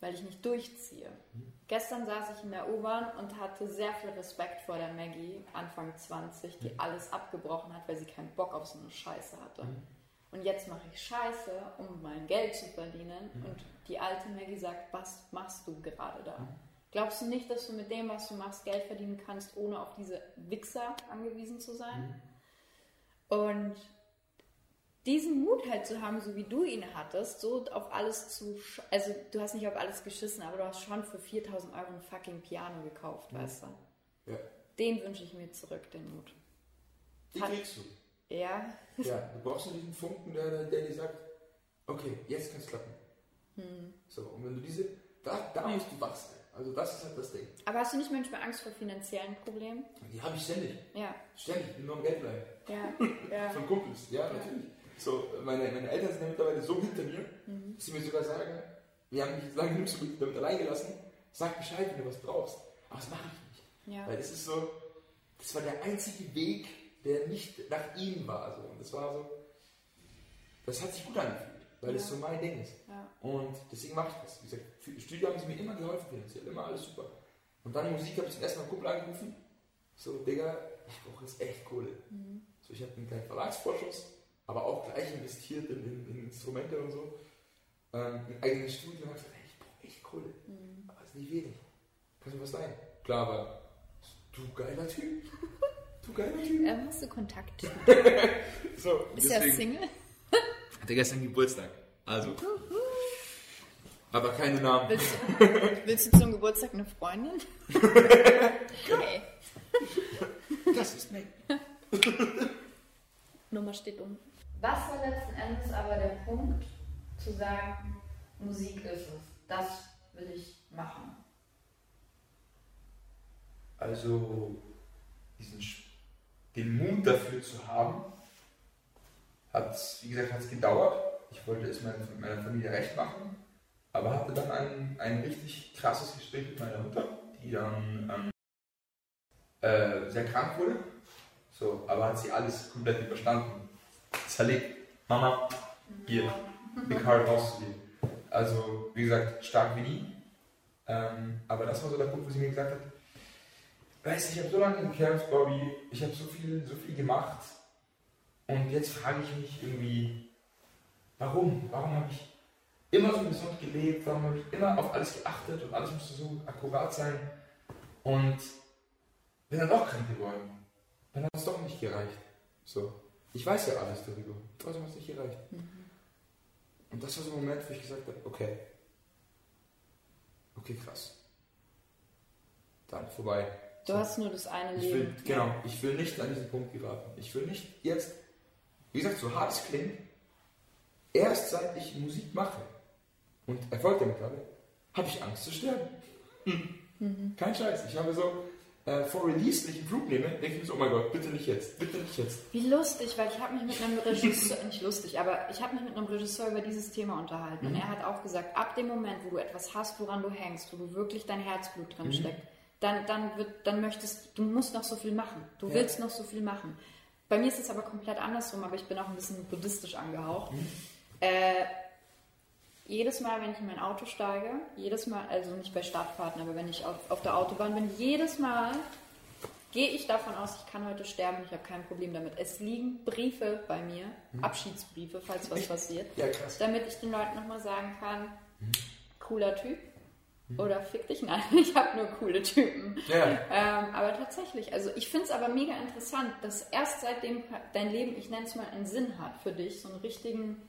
weil ich nicht durchziehe. Gestern saß ich in der U-Bahn und hatte sehr viel Respekt vor der Maggie, Anfang 20, die alles abgebrochen hat, weil sie keinen Bock auf so eine Scheiße hatte. Und jetzt mache ich Scheiße, um mein Geld zu verdienen. Und die alte Maggie sagt, was machst du gerade da? Glaubst du nicht, dass du mit dem, was du machst, Geld verdienen kannst, ohne auf diese Wichser angewiesen zu sein? Und diesen Mut halt zu haben, so wie du ihn hattest, so auf alles zu, also du hast nicht auf alles geschissen, aber du hast schon für 4000 Euro ein fucking Piano gekauft, weißt du? Ja. Den wünsche ich mir zurück, den Mut. Hat- kriegst du. Ja, Ja, du brauchst nur diesen Funken, der, der, dir sagt, okay, jetzt kann es klappen. Hm. So, und wenn du diese, da, da musst du wach sein. Also das ist halt das Ding. aber hast du nicht manchmal Angst vor finanziellen Problemen? Die habe ich ständig. Ja, Ständig, ich will nur am Geld bleiben. ja, ja. Von Kumpels, ja, natürlich. So, meine, meine Eltern sind ja mittlerweile so hinter mir, dass sie mir sogar sagen, wir haben jetzt lange genug so gut damit allein gelassen, sag Bescheid, wenn du was brauchst. Aber das mache ich nicht. Ja. Weil es ist so, das war der einzige Weg, der nicht nach ihm war. So. Und das war so, das hat sich gut angefühlt, weil es so mein Ding ist. Ja. Und deswegen mache ich das. Wie gesagt, für Studio haben sie mir immer geholfen finanziell, immer alles super. Und dann Musik habe ich zum ersten Mal einen Kumpel angerufen. So, Digga, ich brauche jetzt echt Kohle. So, ich habe einen kleinen Verlagsvorschuss, aber auch gleich investiert in, in, in Instrumente und so. Ähm, ein eigenes Studio und habe gesagt, ey, ich brauche echt Kohle. Aber es ist nicht wenig. Kann schon was sein. Klar, aber du geiler Typ. Du geiler Typ. Ähm, hast du Kontakt? So, Bist du ja Single? hatte gestern Geburtstag. Also. Aber keine Namen. Willst du, willst du zum Geburtstag eine Freundin? Hi. Das ist Meg. Nummer steht unten. Was war letzten Endes aber der Punkt, zu sagen, Musik ist es, das will ich machen? Also, diesen, Sch- den Mut dafür zu haben, hat, wie gesagt, hat es gedauert. Ich wollte es meiner, meiner Familie recht machen, aber hatte dann ein, ein richtig krasses Gespräch mit meiner Mutter, die dann ähm, äh, sehr krank wurde. So, aber hat sie alles komplett überstanden. Zerlegt. Mama, hier, Big Heart dir. Also, wie gesagt, stark wie nie. Ähm, aber das war so der Punkt, wo sie mir gesagt hat, weißt du, ich habe so lange gekämpft, Bobby, ich habe so viel, so viel gemacht und jetzt frage ich mich irgendwie, Warum? Warum habe ich immer so gesund gelebt? Warum habe ich immer auf alles geachtet und alles musste so akkurat sein? Und bin dann doch krank geworden. Dann hat es doch nicht gereicht. So. Ich weiß ja alles darüber. Trotzdem hat es nicht gereicht. Mhm. Und das war so ein Moment, wo ich gesagt habe, okay. Okay, krass. Dann vorbei. Du so. hast nur das eine ich Leben. Will, genau, ich will nicht an diesen Punkt geraten. Ich will nicht jetzt, wie gesagt, so hart es klingt, erst seit ich Musik mache und Erfolg damit habe, habe ich Angst zu sterben. Hm. Mhm. Kein Scheiß. Ich habe so, äh, vor Release nicht einen Flug nehme, denke ich mir so, oh mein Gott, bitte nicht jetzt, bitte nicht jetzt. Wie lustig, weil ich habe mich mit einem Regisseur, nicht lustig, aber ich habe mich mit einem Regisseur über dieses Thema unterhalten mhm. und er hat auch gesagt, ab dem Moment, wo du etwas hast, woran du hängst, wo du wirklich dein Herzblut drin mhm. steckt, dann, dann, wird, dann möchtest du, musst noch so viel machen, du ja. willst noch so viel machen. Bei mir ist es aber komplett andersrum, aber ich bin auch ein bisschen buddhistisch angehaucht. Mhm. Äh, jedes Mal, wenn ich in mein Auto steige, jedes Mal, also nicht bei Startfahrten, aber wenn ich auf, auf der Autobahn bin, jedes Mal gehe ich davon aus, ich kann heute sterben, ich habe kein Problem damit. Es liegen Briefe bei mir, hm. Abschiedsbriefe, falls was passiert, ja, damit ich den Leuten nochmal sagen kann, hm. cooler Typ. Oder fick dich, nein, ich habe nur coole Typen. Ja. Ähm, aber tatsächlich, also ich finde es aber mega interessant, dass erst seitdem dein Leben, ich nenne es mal, einen Sinn hat für dich, so einen richtigen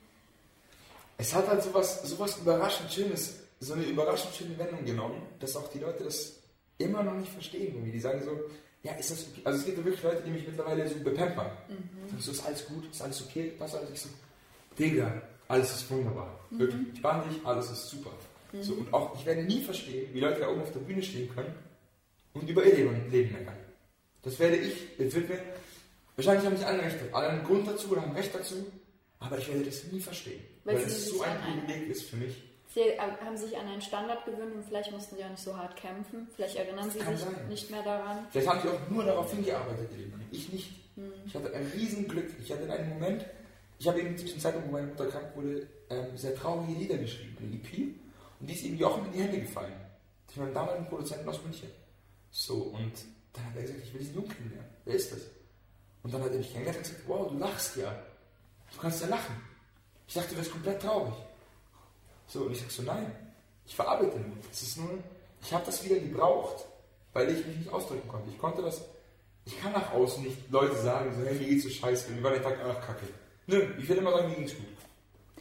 es hat halt sowas, sowas überraschend Schönes, so eine überraschend schöne Wendung genommen, dass auch die Leute das immer noch nicht verstehen. Irgendwie. Die sagen so, ja, ist das okay? Also es gibt ja wirklich Leute, die mich mittlerweile so bepampern. Mhm. So, ist alles gut, ist alles okay, passt alles. Ich so, Digga, alles ist wunderbar. Mhm. Wirklich, ich dich, alles ist super. Mhm. So, und auch, ich werde nie verstehen, wie Leute da oben auf der Bühne stehen können und über ihr Leben, Leben meckern. Das werde ich, das wird mir, wahrscheinlich haben nicht alle Recht, alle einen Grund dazu oder haben Recht dazu, aber ich werde das nie verstehen. Weil, weil es so ein Privileg ist für mich. Sie haben sich an einen Standard gewöhnt und vielleicht mussten sie auch nicht so hart kämpfen. Vielleicht erinnern sie sich sein. nicht mehr daran. Vielleicht haben sie auch nur darauf hingearbeitet, ich nicht. Hm. Ich hatte ein Riesenglück. Ich hatte in einem Moment, ich habe eben zu diesem Zeitpunkt, wo meine Mutter krank wurde, ähm, sehr traurige Lieder geschrieben, eine EP. Und die ist ihm Jochen in die Hände gefallen. Ich meinem damaligen Produzenten aus München. So, und dann hat er gesagt, ich will diesen Jungen kennenlernen. Wer ist das? Und dann hat er mich kennengelernt und gesagt, wow, du lachst ja. Du kannst ja lachen. Ich dachte, du wärst komplett traurig. So, und ich sag so, nein, ich verarbeite nur. Es ist nur, ich habe das wieder gebraucht, weil ich mich nicht ausdrücken konnte. Ich konnte das, ich kann nach außen nicht Leute sagen, so, hey, mir geht's so scheiße, wie war der Tag, ach, kacke. Nö, ich will immer sagen, mir geht's gut.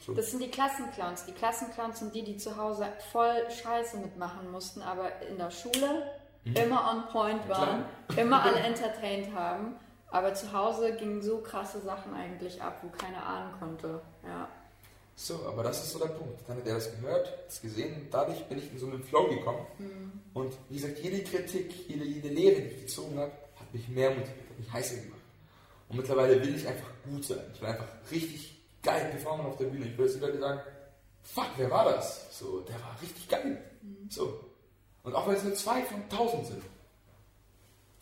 So. Das sind die Klassenclowns. Die Klassenclowns sind die, die zu Hause voll Scheiße mitmachen mussten, aber in der Schule mhm. immer on point waren, immer alle entertained haben aber zu Hause gingen so krasse Sachen eigentlich ab, wo keiner ahnen konnte. Ja. So, aber das ist so der Punkt. Dann hat er das gehört, das gesehen, dadurch bin ich in so einen Flow gekommen. Mhm. Und wie gesagt, jede Kritik, jede, jede Lehre, die ich gezogen habe, hat mich mehr motiviert, hat mich heißer gemacht. Und mittlerweile will ich einfach gut sein. Ich will einfach richtig geil performen auf der Bühne. Ich die Leute sagen, fuck, wer war das? So, der war richtig geil. Mhm. So. Und auch wenn es nur zwei von tausend sind.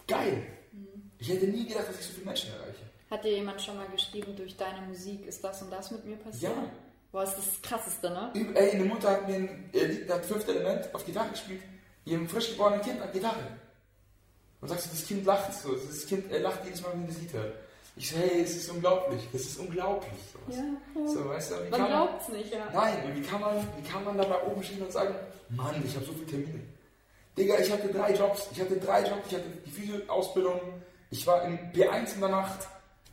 Geil. Ich hätte nie gedacht, dass ich so viele Menschen erreiche. Hat dir jemand schon mal geschrieben, durch deine Musik ist das und das mit mir passiert? Ja. Boah, ist das, das Krasseste, ne? Ey, eine Mutter hat mir ein Lied, das fünfte Element auf Gitarre gespielt, ihrem frisch geborenen Kind an Gitarre. Und sagst du, das Kind lacht so, das Kind er lacht jedes Mal, wenn das Lied hört. Ich so, hey, es ist unglaublich, das ist unglaublich. Sowas. Ja, ja. So, weißt du, wie man kann glaubt's nicht, ja. Nein, wie kann man, wie kann man da mal oben stehen und sagen, Mann, ich habe so viele Termine. Digga, ich hatte drei Jobs, ich hatte drei Jobs, ich hatte die Physio-Ausbildung, ich war in B1 in der Nacht,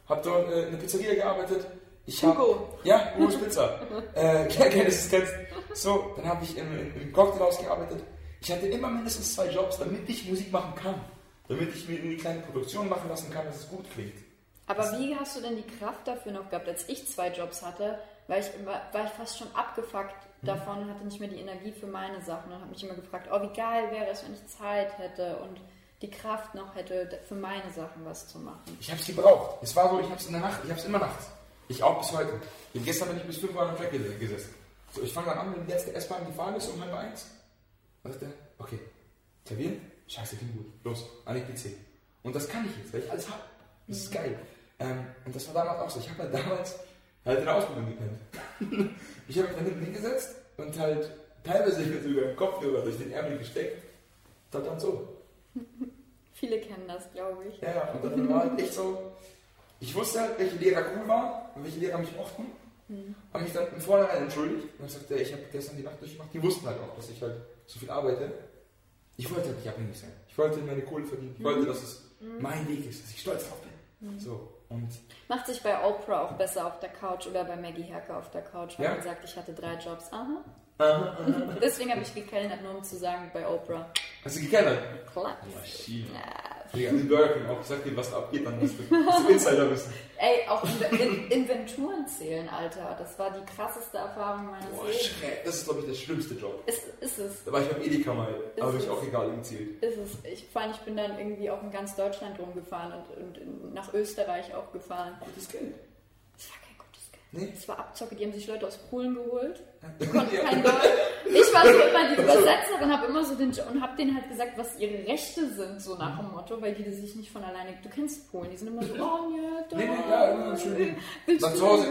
habe dort äh, in der Pizzeria gearbeitet. Ich hab, Hugo. Ja, Hugo's Pizza. äh, keine Assistenz. So, dann habe ich im, im, im Cocktailhaus gearbeitet. Ich hatte immer mindestens zwei Jobs, damit ich Musik machen kann. Damit ich mir eine kleine Produktion machen lassen kann, dass es gut klingt. Aber das wie hast du denn die Kraft dafür noch gehabt? Als ich zwei Jobs hatte, war ich, war, ich fast schon abgefuckt mhm. davon, hatte nicht mehr die Energie für meine Sachen und habe mich immer gefragt, oh, wie geil wäre es, wenn ich Zeit hätte und die Kraft noch hätte, für meine Sachen was zu machen. Ich habe es gebraucht. Es war so, ich habe es in der Nacht, ich habe es immer nachts. Ich auch bis heute. Und gestern bin ich bis 5 Uhr am Track gesessen. So, ich fange dann an, wenn die letzte S-Bahn gefahren ist um halb eins. Was ist der? Okay. Klavier? Scheiße, klingt gut. Los, an den PC. Und das kann ich jetzt, weil ich alles habe. Das ist geil. Ähm, und das war damals auch so. Ich habe halt damals halt in der Ausbildung gepennt. ich habe mich dann hinten hingesetzt und halt teilweise sogar im Kopfhörer durch den Ärmel gesteckt. Das dann so. Viele kennen das, glaube ich. Ja, und dann war halt echt so, ich wusste halt, welche Lehrer cool waren und welche Lehrer mich mochten. Mhm. Habe mich dann im Vorhinein entschuldigt und habe gesagt, ich habe gestern die Nacht durchgemacht. Die wussten halt auch, dass ich halt so viel arbeite. Ich wollte halt nicht abhängig sein. Ich wollte meine Kohle verdienen. Ich wollte, dass es mhm. mein Weg ist, dass ich stolz drauf bin. Mhm. So. Und Macht sich bei Oprah auch besser auf der Couch oder bei Maggie Hacker auf der Couch, wenn ja? man sagt, ich hatte drei Jobs. Aha. aha, aha. Deswegen habe ich gekellnert, nur um zu sagen, bei Oprah. Hast du gekellert? Klar. Maschine. Ja, den Burger King auch. Sag dir, was da abgeht, dann musst du, Insider wissen. Ey, auch in Inventuren zählen, Alter. Das war die krasseste Erfahrung meines Boah, Lebens. Das ist, glaube ich, der schlimmste Job. Ist, ist es. Da war ich beim Edeka mal, ist aber ich auch egal gezählt. Ist es. Ich, vor allem, ich bin dann irgendwie auch in ganz Deutschland rumgefahren und, und nach Österreich auch gefahren. Gutes Geld. Nee. Das war Abzocke, die haben sich Leute aus Polen geholt. Die konnten ja. kein Deutsch. Ich war so immer die Übersetzerin, habe immer so den und habe denen halt gesagt, was ihre Rechte sind, so nach dem Motto, weil die sich nicht von alleine. Du kennst Polen, die sind immer so, oh ja, da. Nee, nee, ja, immer schön. Dann zu Hause.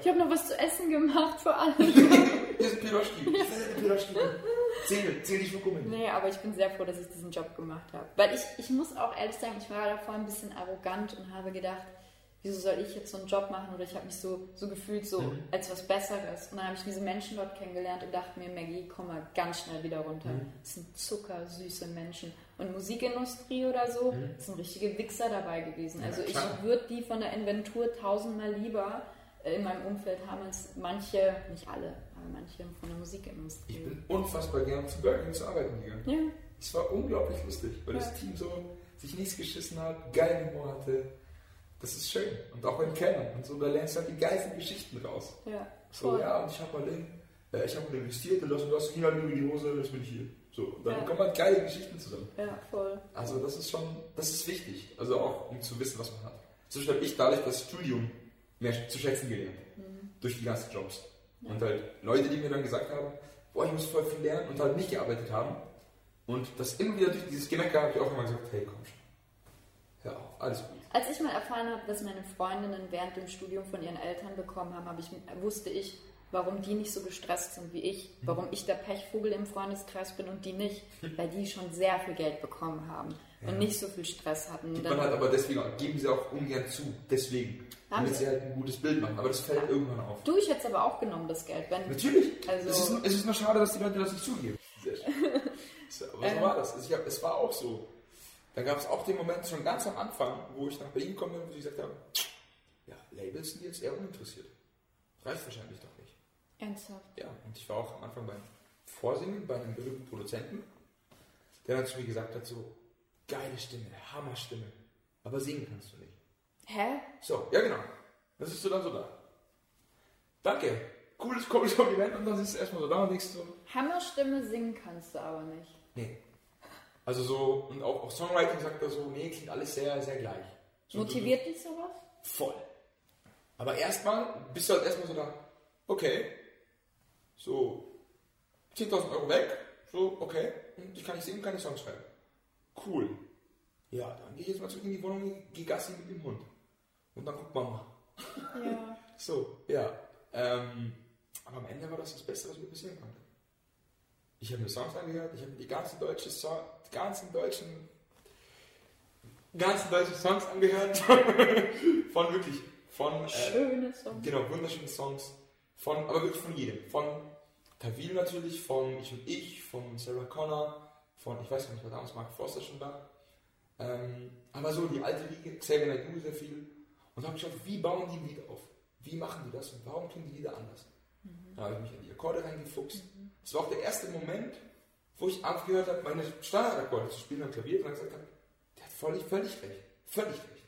Ich habe noch was zu essen gemacht für alle. Hier ist Piroschki. Piroschki. Zähl, zähl dich für Gummi. Nee, aber ich bin sehr froh, dass ich diesen Job gemacht habe. Weil ich, ich muss auch ehrlich sagen, ich war davor ein bisschen arrogant und habe gedacht, wieso soll ich jetzt so einen Job machen? Oder ich habe mich so, so gefühlt, so mhm. als was Besseres. Und dann habe ich diese Menschen dort kennengelernt und dachte mir, Maggie, komm mal ganz schnell wieder runter. Mhm. Das sind zuckersüße Menschen. Und Musikindustrie oder so, mhm. sind richtige Wichser dabei gewesen. Also ich würde die von der Inventur tausendmal lieber äh, in meinem Umfeld haben als manche, nicht alle, aber manche von der Musikindustrie. Ich bin unfassbar gern zu Bergen zu arbeiten gegangen. Ja. Es war unglaublich lustig, weil ja. das Team so sich nichts geschissen hat, geile Humor hatte das ist schön. Und auch beim Kennen und so, da lernst du halt die geilsten Geschichten raus. Ja. So, voll. ja, und ich habe mal, äh, ich hab mal investiert und das und das ging halt nur in die Hose, jetzt bin ich hier. So, und dann ja. kommen halt geile Geschichten zusammen. Ja, voll. Also das ist schon, das ist wichtig. Also auch, um zu wissen, was man hat. So habe ich dadurch das Studium mehr zu schätzen gelernt. Mhm. Durch die ganzen Jobs. Ja. Und halt Leute, die mir dann gesagt haben, boah, ich muss voll viel lernen und halt nicht gearbeitet haben. Und das immer wieder durch dieses Gemecker habe ich auch immer gesagt, hey, komm schon. Hör auf, alles gut. Als ich mal erfahren habe, dass meine Freundinnen während dem Studium von ihren Eltern bekommen haben, ich, wusste ich, warum die nicht so gestresst sind wie ich, warum ich der Pechvogel im Freundeskreis bin und die nicht, weil die schon sehr viel Geld bekommen haben und nicht so viel Stress hatten. Gibt man halt aber deswegen, geben sie auch ungern zu, deswegen, damit sie halt ein gutes Bild machen, aber das fällt ja. irgendwann auf. Du, ich hätte es aber auch genommen, das Geld. Wenn, Natürlich, also, es, ist, es ist nur schade, dass die Leute das nicht zugeben. Was ähm, war das? Es war auch so dann gab es auch den Moment schon ganz am Anfang, wo ich nach Berlin gekommen bin, wo ich gesagt habe, ja, Labels sind jetzt eher uninteressiert. Reicht wahrscheinlich doch nicht. Ernsthaft? Ja, und ich war auch am Anfang beim Vorsingen bei einem berühmten Produzenten, der dann zu mir gesagt hat, so, geile Stimme, Hammerstimme, aber singen kannst du nicht. Hä? So, ja genau. Das ist so dann so da. Danke. Cooles, cooles Kompliment und dann sitzt du erstmal so da und denkst so. Hammerstimme singen kannst du aber nicht. Nee. Also so, und auch, auch Songwriting sagt er so, nee, klingt alles sehr, sehr gleich. So, Motiviert dich sowas? Voll. Aber erstmal bist du halt erstmal so da, okay, so 10.000 Euro weg, so, okay, und ich kann nicht singen, kann ich Songs schreiben. Cool. Ja, dann gehe ich jetzt mal zurück in die Wohnung, gehe Gassi mit dem Hund. Und dann guckt Mama. Ja. so, ja. Ähm, aber am Ende war das das Beste, was mir passieren konnte. Ich habe mir Songs angehört, ich habe mir die ganzen deutschen Songs, die ganzen deutschen, ganzen deutschen Songs angehört. von wirklich, von. Äh, Schöne Songs. Genau, wunderschöne Songs. Von, aber wirklich von jedem. Von Tawil natürlich, von Ich und Ich, von Sarah Connor, von, ich weiß gar nicht, war damals Mark Forster schon da. Ähm, aber so die alte Liga, Xavier Naidoo sehr viel. Und da habe ich geschaut, wie bauen die ein Lied auf? Wie machen die das und warum klingen die Lieder anders? Mhm. Da habe ich mich an die Akkorde reingefuchst. Mhm das war auch der erste Moment, wo ich aufgehört habe, meine Standardakkorde zu spielen am Klavier und dann gesagt habe, der hat völlig, völlig recht. Völlig recht.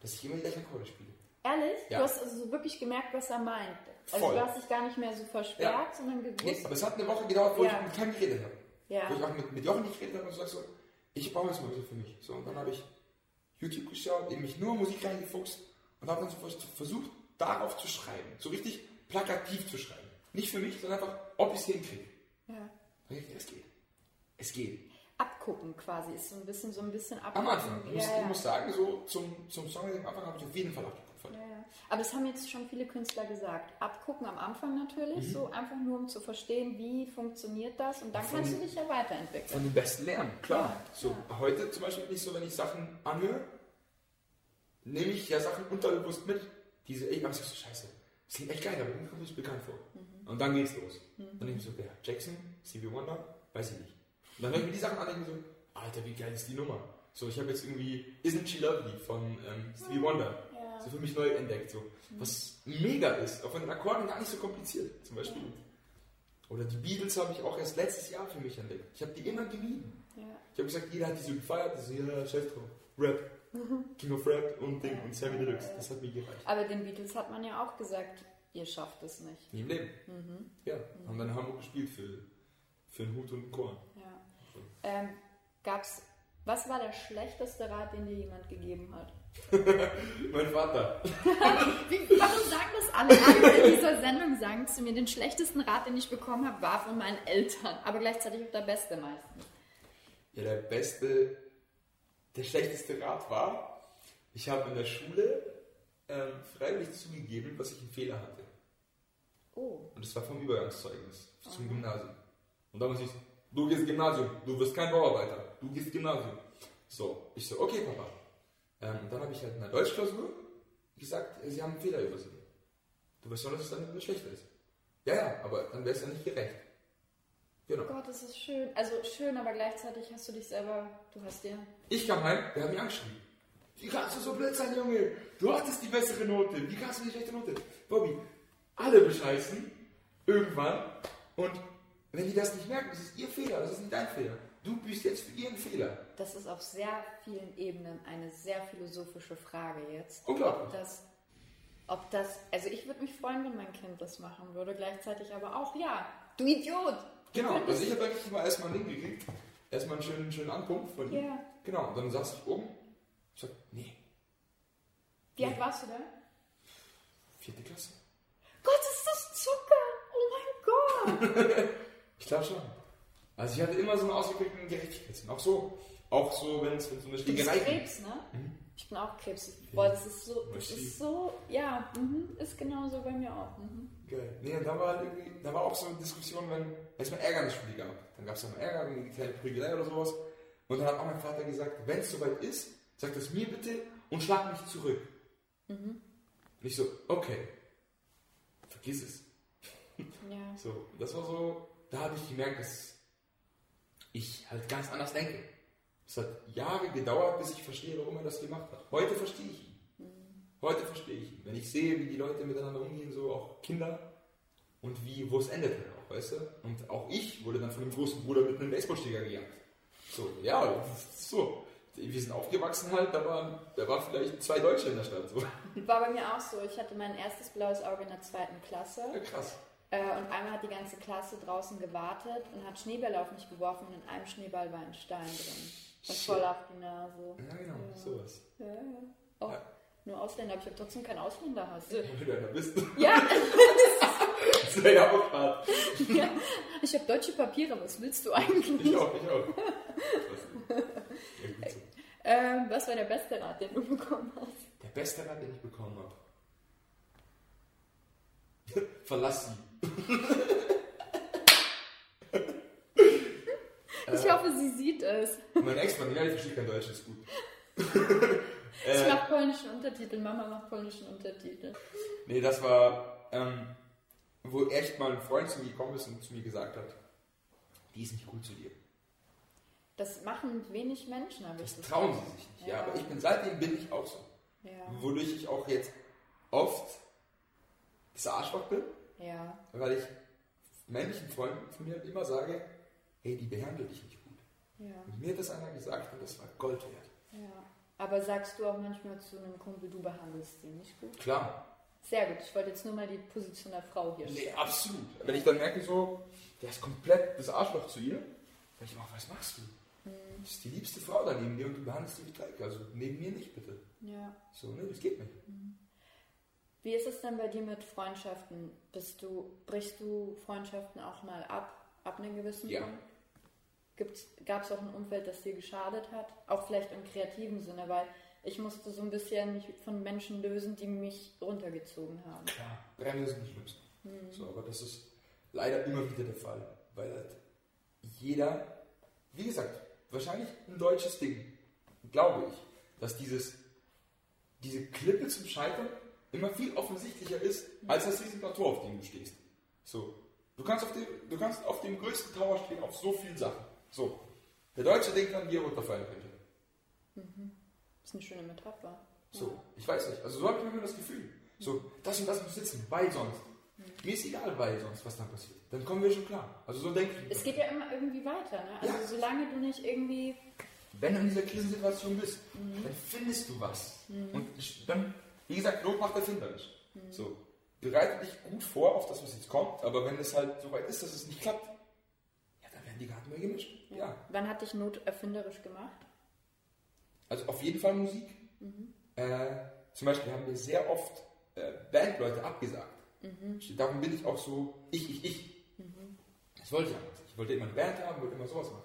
Dass ich immer die gleichen Akkorde spiele. Ehrlich? Ja. Du hast also wirklich gemerkt, was er meint. Also Voll. du hast dich gar nicht mehr so versperrt, ja. sondern gewusst. Nee, aber es hat eine Woche gedauert, wo ja. ich mit keinem geredet habe. Wo ich auch mit, mit Jochen nicht geredet habe und so, so ich baue jetzt mal so für mich. So, und dann habe ich YouTube geschaut, eben mich nur Musik reingefuchst und habe dann so versucht, darauf zu schreiben. So richtig plakativ zu schreiben. Nicht für mich, sondern einfach, ob ich es hinkriege. Ja. Es geht. Es geht. Abgucken quasi ist so ein bisschen so ein bisschen abgucken. Am Anfang. Ich, ja, muss, ja. ich muss sagen, so zum, zum Song am Anfang habe ich auf jeden Fall abgeguckt. Ja, ja. Aber es haben jetzt schon viele Künstler gesagt. Abgucken am Anfang natürlich, mhm. so einfach nur um zu verstehen, wie funktioniert das und dann von, kannst du dich ja weiterentwickeln. Von den Besten lernen, klar. so heute zum Beispiel nicht so, wenn ich Sachen anhöre, nehme ich ja Sachen unterbewusst mit. Diese, ey, was ist so scheiße? Das klingt echt geil, aber irgendwie kommt es bekannt vor. Und dann geht's los. Dann denke ich so, wer? Jackson? Stevie Wonder? Weiß ich nicht. Und dann höre ich mir die Sachen an und denke so, Alter, wie geil ist die Nummer? So, ich habe jetzt irgendwie Isn't She Lovely von ähm, Stevie Wonder. Ja. So für mich neu entdeckt. So. Was mega ist, auch von den Akkorden gar nicht so kompliziert, zum Beispiel. Oder die Beatles habe ich auch erst letztes Jahr für mich entdeckt. Ich habe die immer gelieben. Ja. Ich habe gesagt, jeder hat die so gefeiert, das ist ja scheiß drauf. Rap. King of Rap und Ding und Sammy Deluxe. Das hat mir gereicht. Aber den Beatles hat man ja auch gesagt, ihr schafft es nicht. Nie im Leben. Ja, haben dann Hamburg gespielt für, für einen Hut und einen Korn. Ja. Ähm, gab's, was war der schlechteste Rat, den dir jemand gegeben hat? Mein Vater. Wie, warum sagen das alle? Alle in dieser Sendung sagen zu mir, den schlechtesten Rat, den ich bekommen habe, war von meinen Eltern. Aber gleichzeitig auch der beste meistens. Ja, der beste, der schlechteste Rat war, ich habe in der Schule ähm, freiwillig zugegeben, dass ich einen Fehler hatte. Oh. Und das war vom Übergangszeugnis zum Gymnasium. Und damals hieß du gehst Gymnasium, du wirst kein Bauarbeiter, du gehst Gymnasium. So, ich so, okay, Papa. Ähm, und dann habe ich halt in der Deutschklausur gesagt, äh, Sie haben einen Fehler übersehen. Du weißt schon, dass es dann schlechter ist. Ja, ja, aber dann wäre es ja nicht gerecht. Genau. Gott, das ist schön. Also schön, aber gleichzeitig hast du dich selber, du hast dir... Ich kam heim, der hat mich angeschrieben. Wie kannst du so blöd sein, Junge? Du hattest die bessere Note. Wie kannst du die schlechte Note? Bobby, alle bescheißen. Irgendwann. Und wenn die das nicht merken, das ist ihr Fehler, das ist nicht dein Fehler. Du büßt jetzt für ihren Fehler. Das ist auf sehr vielen Ebenen eine sehr philosophische Frage jetzt. Unglaublich. Ob das, ob das, also ich würde mich freuen, wenn mein Kind das machen würde, gleichzeitig aber auch, ja, du Idiot! Genau, also ich habe eigentlich mal erstmal einen Ding gekriegt. Erstmal einen schönen, schönen Anpunkt von ihm. Ja. Genau, und dann saß ich oben. Ich sag, nee, Wie alt warst du da? vierte Klasse. Gott, ist das Zucker! Oh mein Gott! Ich glaube schon. Also ich hatte immer so einen ausgeprägten Gerechtigkeitssinn. Auch so, auch so, wenn es um eine Schlägerei geht. Krebs, ne? Ich bin auch Krebs. Boah, das ist so, das ist so, ja, mhm, ist genauso bei mir auch. Mhm. Geil. Nee, und da war halt irgendwie, da war auch so eine Diskussion, wenn es mal Ärger in der Schule gab. Dann gab es ja mal Ärger, eine kleine Prügelei oder sowas. Und dann hat auch mein Vater gesagt, wenn es soweit ist, sag das mir bitte und schlag mich zurück. Und ich so, okay. Vergiss es. Ja. So, das war so, da habe ich gemerkt, dass ich halt ganz anders denke. Es hat Jahre gedauert, bis ich verstehe, warum er das gemacht hat. Heute verstehe ich. Heute verstehe ich ihn. Wenn ich sehe, wie die Leute miteinander umgehen, so auch Kinder und wie, wo es endet halt auch, weißt du? Und auch ich wurde dann von dem großen Bruder mit einem Baseballschläger gejagt. So, ja, so. Wir sind aufgewachsen halt, da waren, da war vielleicht zwei Deutsche in der Stadt. So. War bei mir auch so. Ich hatte mein erstes blaues Auge in der zweiten Klasse. Ja, krass. Äh, und einmal hat die ganze Klasse draußen gewartet und hat Schneebälle auf mich geworfen und in einem Schneeball war ein Stein drin. Und voll auf die Nase. Ja, genau, sowas. Ja, ja. Auch Ja. Nur Ausländer, aber ich habe trotzdem keinen Ausländerhass. Wenn du einer bist. Ja, Das wäre ja auch hart. ja. ich habe deutsche Papiere, was willst du eigentlich? Ich auch, ich auch. So. Ähm, was war der beste Rat, den du bekommen hast? Der beste Rat, den ich bekommen habe. Verlass sie. Ich hoffe, sie sieht es. Mein Ex-Mann, ja, ich verstehe kein Deutsch, ist gut. Ich äh, mache polnischen Untertitel, Mama macht polnischen Untertitel. nee, das war, ähm, wo echt mal ein Freund zu mir gekommen ist und zu mir gesagt hat, die ist nicht gut zu dir. Das machen wenig Menschen, habe ich Das das trauen sie sich nicht. Ja, Ja. aber ich bin, seitdem bin ich auch so. Ja, Wodurch ich auch jetzt oft das Arschloch bin, ja, weil ich männlichen Freunden von mir immer sage, hey, die behandeln dich nicht gut. ja, Und mir hat das einer gesagt und das war Gold wert. ja. Aber sagst du auch manchmal zu einem Kumpel, du behandelst ihn nicht gut? Klar. Sehr gut, ich wollte jetzt nur mal die Position der Frau hier Nee, stellen. absolut. Wenn ich dann merke, so, der ist komplett das Arschloch zu ihr, sag ich immer, was machst du? Das ist die liebste Frau da neben dir und du behandelst sie wie Dreck. Also neben mir nicht, bitte. Ja. So, ne, das geht nicht. Wie ist es denn bei dir mit Freundschaften? Bist du, brichst du Freundschaften auch mal ab, ab einem gewissen Ja. Punkt? Gab es auch ein Umfeld, das dir geschadet hat? Auch vielleicht im kreativen Sinne, weil ich musste so ein bisschen mich von Menschen lösen, die mich runtergezogen haben. Klar, Bremse sind die schlimmsten. So, aber das ist leider immer wieder der Fall. Weil halt jeder, wie gesagt, wahrscheinlich ein deutsches Ding, glaube ich, dass dieses, diese Klippe zum Scheitern immer viel offensichtlicher ist, als das riesige Tor, auf dem du stehst. So. Du kannst auf dem, du kannst auf dem größten Tower stehen, auf so vielen Sachen. So. Der Deutsche denkt an, wie er runterfallen könnte. Mhm. Das ist eine schöne Metapher. So, ich weiß nicht. Also so habe ich immer das Gefühl. So, das und das muss sitzen, weil sonst. Mir ist egal, weil sonst, was dann passiert. Dann kommen wir schon klar. Also so denke ich. Es geht ja immer irgendwie weiter, ne? Also Ja. solange du nicht irgendwie. Wenn du in dieser Krisensituation bist, dann findest du was. Und ich- dann, wie gesagt, Not macht erfinderisch. So, bereite dich gut vor auf das, was jetzt kommt, aber wenn es halt so weit ist, dass es nicht klappt, ja, dann werden die Karten neu gemischt. Ja. Wann hat dich Not erfinderisch gemacht? Also auf jeden Fall Musik. Äh, zum Beispiel haben wir sehr oft äh, Bandleute abgesagt. Darum bin ich auch so, ich, ich, ich. Das wollte ich nicht. Ich wollte immer eine Band haben, wollte immer sowas machen.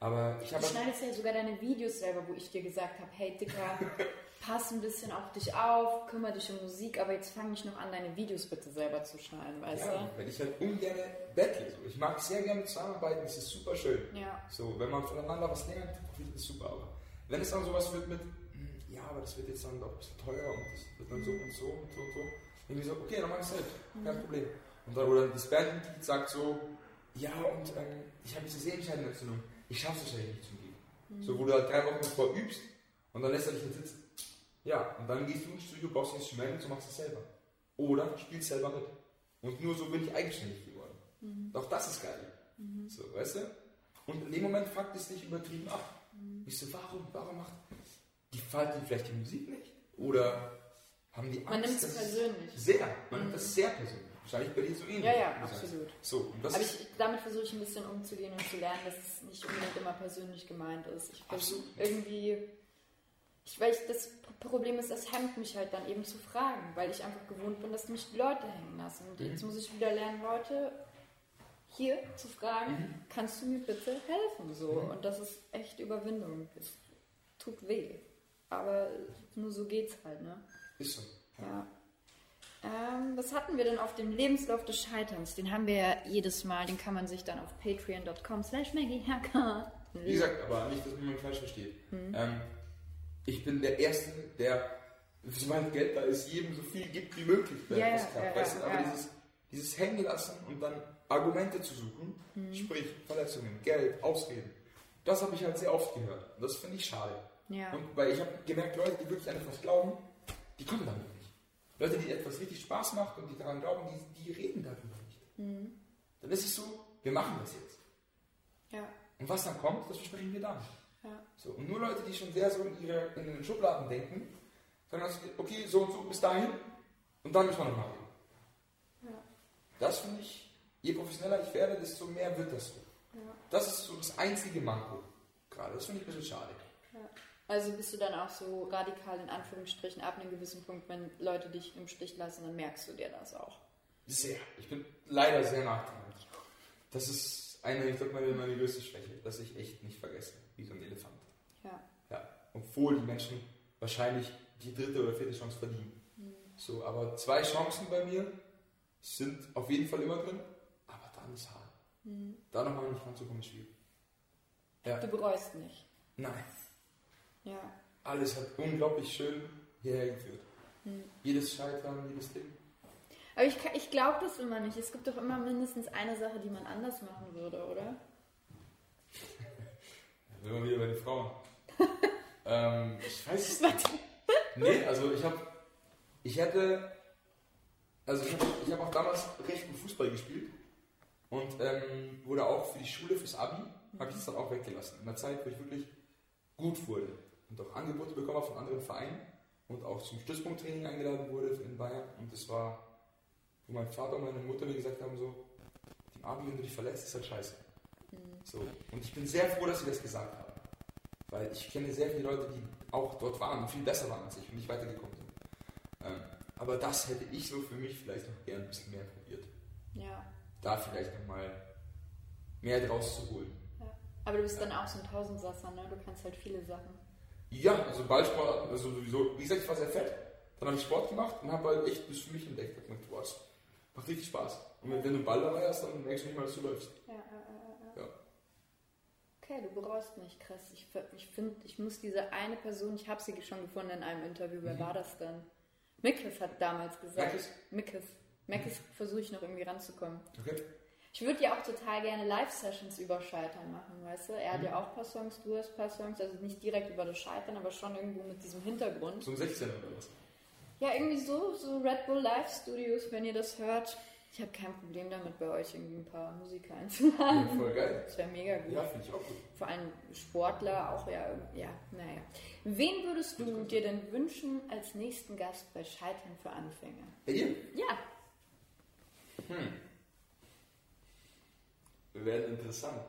Aber ich habe Du schneidest ja sogar deine Videos selber, wo ich dir gesagt habe, hey Dicker, pass ein bisschen auf dich auf, kümmere dich um Musik, aber jetzt fang nicht noch an, deine Videos bitte selber zu schneiden, weißt Ja, weil ich halt ungern bettle. So. Ich mag sehr gerne zusammenarbeiten, das ist super schön. du? Ja. So, wenn man voneinander was lernt, ich das super. Aber wenn es dann sowas wird mit, hm, ja, aber das wird jetzt dann doch ein bisschen teuer und das wird dann so und so und so und so. Irgendwie so, okay, dann mach ich es selbst, kein Problem. Und dann, oder das Bandmitglied sagt so, ja, und ähm, ich habe diese Sehenscheidenentzündung, ich schaffe es wahrscheinlich nicht zum Gehen. So, wo du halt drei Wochen davor übst und dann lässt er dich nicht sitzen. Ja, und dann gehst du ins Studio, baust ein Instrument und du machst es selber. Oder spielst selber mit. Und nur so bin ich eigenständig geworden. Auch das ist geil. So, weißt du? Und in dem Moment fuckt es dich übertrieben ab. Ich so, warum, warum macht. Die falten vielleicht die Musik nicht? Oder haben die Angst? Man nimmt es persönlich. Sehr. Man nimmt das sehr persönlich. Wahrscheinlich bei dir so ähnlich. Ja, ja, absolut. So, und das Aber ich, damit versuche ich ein bisschen umzugehen und zu lernen, dass es nicht unbedingt immer persönlich gemeint ist. Ich versuche irgendwie, ich weiß, das P- Problem ist, das hemmt mich halt dann eben zu fragen, weil ich einfach gewohnt bin, dass mich Leute hängen lassen. Und Mhm. jetzt muss ich wieder lernen, Leute hier zu fragen, Mhm. kannst du mir bitte helfen? So. Und das ist echt Überwindung. Es tut weh. Aber nur so geht's halt, ne? Ist so. Ja. Ähm, was hatten wir denn auf dem Lebenslauf des Scheiterns? Den haben wir ja jedes Mal, den kann man sich dann auf patreon.com slash Maggie. Wie gesagt, aber nicht, dass man mich falsch versteht. Mhm. Ähm, ich bin der Erste, der, sobald Geld da ist, jedem so viel gibt wie möglich. wenn etwas ja, klappt, ja, weißt du? Aber ja. dieses, dieses Hängen lassen und dann Argumente zu suchen, Mhm. sprich Verletzungen, Geld, Ausreden, das habe ich halt sehr oft gehört. Und das finde ich schade. Ja. Und weil ich habe gemerkt, Leute, die wirklich an etwas glauben, die kommen damit nicht. Leute, die etwas richtig Spaß macht und die daran glauben, die, die reden darüber nicht. Mhm. Dann ist es so, wir machen das jetzt. Ja. Und was dann kommt, das besprechen wir dann. Ja. So, und nur Leute, die schon sehr so in, ihre, in den Schubladen denken, sagen okay, so und so bis dahin und dann müssen wir nochmal reden. Ja. Das finde ich, je professioneller ich werde, desto mehr wird das so. Ja. Das ist so das einzige Manko gerade. Das finde ich ein bisschen schade. Ja. Also bist du dann auch so radikal in Anführungsstrichen ab einem gewissen Punkt, wenn Leute dich im Stich lassen, dann merkst du dir das auch. Sehr. Ich bin leider sehr nachtragend. Das ist eine, ich glaube, meine, meine größte Schwäche, dass ich echt nicht vergesse, wie so ein Elefant. Ja. Ja. Obwohl die Menschen wahrscheinlich die dritte oder vierte Chance verdienen. So, aber zwei Chancen bei mir sind auf jeden Fall immer drin, aber dann ist hart. Da nochmal nicht ranzukommen, ist schwierig. Ja. Du bereust nicht. Nein. Ja. Alles hat unglaublich schön hierher geführt. Jedes Scheitern, jedes Ding. Aber ich, ich glaube das immer nicht. Es gibt doch immer mindestens eine Sache, die man anders machen würde, oder? Da sind wir wieder bei den Frauen. ähm, ich weiß es nicht. Nee, also ich habe, ich hätte, also ich habe ich hab auch damals recht gut Fußball gespielt und ähm, wurde auch für die Schule, fürs Abi, habe ich das dann auch weggelassen. In einer Zeit, wo ich wirklich gut wurde und auch Angebote bekommen habe von anderen Vereinen und auch zum Stützpunkttraining eingeladen wurde in Bayern und das war, wo mein Vater und meine Mutter mir gesagt haben so, im Abi, wenn du dich verletzt, ist halt scheiße. So. Und ich bin sehr froh, dass sie das gesagt haben. Weil ich kenne sehr viele Leute, die auch dort waren und viel besser waren als ich und nicht weitergekommen sind. Ähm, aber das hätte ich so für mich vielleicht noch gern ein bisschen mehr probiert. Ja. Da vielleicht nochmal mehr draus zu holen. ja. Aber du bist dann auch so ein Tausendsasser, ne? Du kannst halt viele Sachen. Ja, also Ballsport, also sowieso, wie gesagt, ich war sehr fett. Dann habe ich Sport gemacht und habe halt echt das für mich entdeckt. Ich gedacht, boah, das macht richtig Spaß. Und wenn, wenn du einen Ball dabei hast, dann merkst du nicht mal, dass du läufst. Ja, ja, ja, ja. Okay, du bereust nicht, krass. Ich, ich finde, ich muss diese eine Person, ich habe sie schon gefunden in einem Interview, wer war das denn? Mickes hat damals gesagt. Mickes? Mickes. Mickes versuche ich noch irgendwie ranzukommen. Okay. Ich würde ja auch total gerne Live-Sessions über Scheitern machen, weißt du? Er hat Mhm. ja auch ein paar Songs, du hast ein paar Songs, also nicht direkt über das Scheitern, aber schon irgendwo mit diesem Hintergrund. Zum 16 oder was? Ja, irgendwie so, so Red Bull Live Studios, wenn ihr das hört. Ich habe kein Problem damit, bei euch irgendwie ein paar Musiker einzuladen. Ja, voll geil. Das wäre mega gut. Ja, finde ich auch gut. Vor allem Sportler auch, ja, ja, naja. Wen würdest du dir denn wünschen als nächsten Gast bei Scheitern für Anfänger? Hey, ihr? Ja, Wir werden interessant.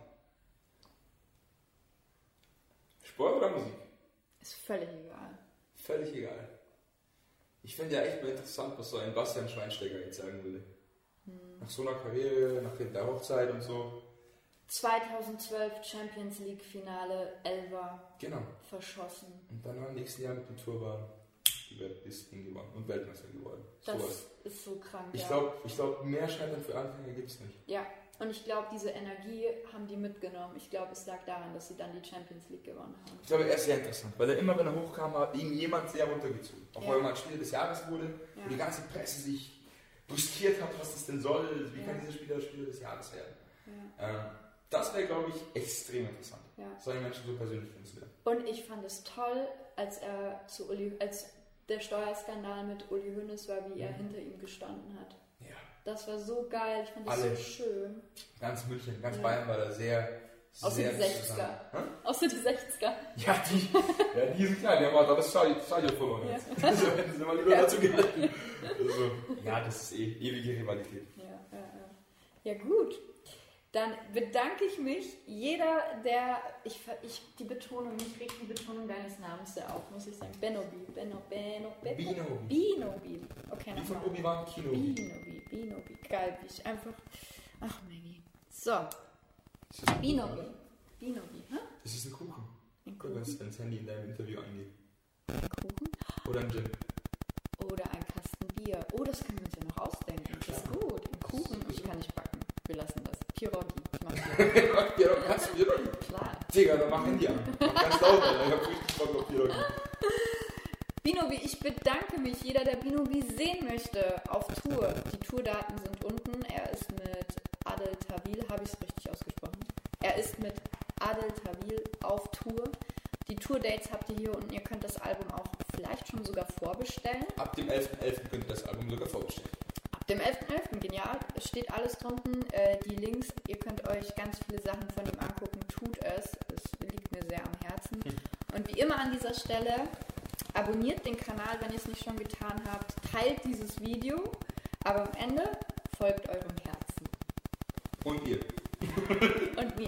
Sport oder Musik? ist völlig egal. Völlig egal. Ich finde ja echt mal interessant, was so ein Bastian Schweinsteiger jetzt sagen würde. Nach so einer Karriere, nach der Hochzeit und so. 2012 Champions League Finale, Elva Genau. verschossen. Und dann im nächsten Jahr mit dem Tourbahn die Weltlisten gewonnen und Weltmeister geworden. Das Sowas. ist so krank. Ich ja. glaube, ich glaub, mehr Scheitern für Anfänger gibt es nicht. Ja, und ich glaube, diese Energie haben die mitgenommen. Ich glaube, es lag daran, dass sie dann die Champions League gewonnen haben. Ich glaube, er ist sehr interessant, weil er immer, wenn er hochkam, hat ihn jemand sehr runtergezogen. Auch Ja. weil er mal Spieler des Jahres wurde, Ja. wo die ganze Presse sich brüskiert hat, was das denn soll, wie Ja. kann dieser Spieler Spieler des Jahres werden. Ja, Ähm, das wäre, glaube ich, extrem interessant. ja. Solche Menschen so persönlich kennenzulernen. Und ich fand es toll, als er zu Uli, als der Steuerskandal mit Uli Hoeneß war, wie er Mhm. hinter ihm gestanden hat. Das war so geil, ich fand das Alle. so schön. Ganz München, ganz Ja. Bayern war da sehr, Außer sehr die 60er. zusammen. Außer die 60er. Hä? Ja, die, ja, die sind klein, die haben aber das Stadion verloren Ja. Also hätten sie mal lieber Ja. dazu gehalten. Also, ja, das ist eh ewige Rivalität. Ja, ja, ja. ja, gut. Dann bedanke ich mich. Jeder, der. Ich, ich die Betonung, ich reg die Betonung deines Namens sehr auf, muss ich sagen. Benobi. Benno, Benno, Benno. Binobi. Binobi. Okay, Wie von nochmal. Obi-Wan Kino. Binobi, Binobi. Geil, wie ich einfach. Ach, Maggie. So, Binobi. Kuchen? Binobi. Hä? Das ist ein Kuchen. Ein Guck, wenn Kuchen? es Handy in deinem Interview angeht. Ein Kuchen? Oder ein Gin. Oder ein Kasten Bier. Oh, das können wir uns ja noch ausdenken. Das ist gut. Ein Kuchen. Ich kann nicht backen. Wir lassen das. Pierogi. Ich mach Pierogi. kannst du doch. Klar. Digga, dann mach Handy an. Ganz laut, Alter. Ich hab richtig Bock auf Pierogi. Binobi, ich bedanke mich. Jeder, der Binobi sehen möchte, auf Tour. Die Tourdaten sind unten. Er ist mit Adel Tawil, habe ich es richtig ausgesprochen? Er ist mit Adel Tawil auf Tour. Die Tourdates habt ihr hier unten. Ihr könnt das Album auch vielleicht schon sogar vorbestellen. Ab dem 11.11. könnt ihr das Album sogar vorbestellen. Dem 11.11. genial. Es steht alles drunten. Äh, die Links, ihr könnt euch ganz viele Sachen von ihm angucken. Tut es. Es liegt mir sehr am Herzen. Und wie immer an dieser Stelle, abonniert den Kanal, wenn ihr es nicht schon getan habt. Teilt dieses Video. Aber am Ende folgt eurem Herzen. Und ihr. Und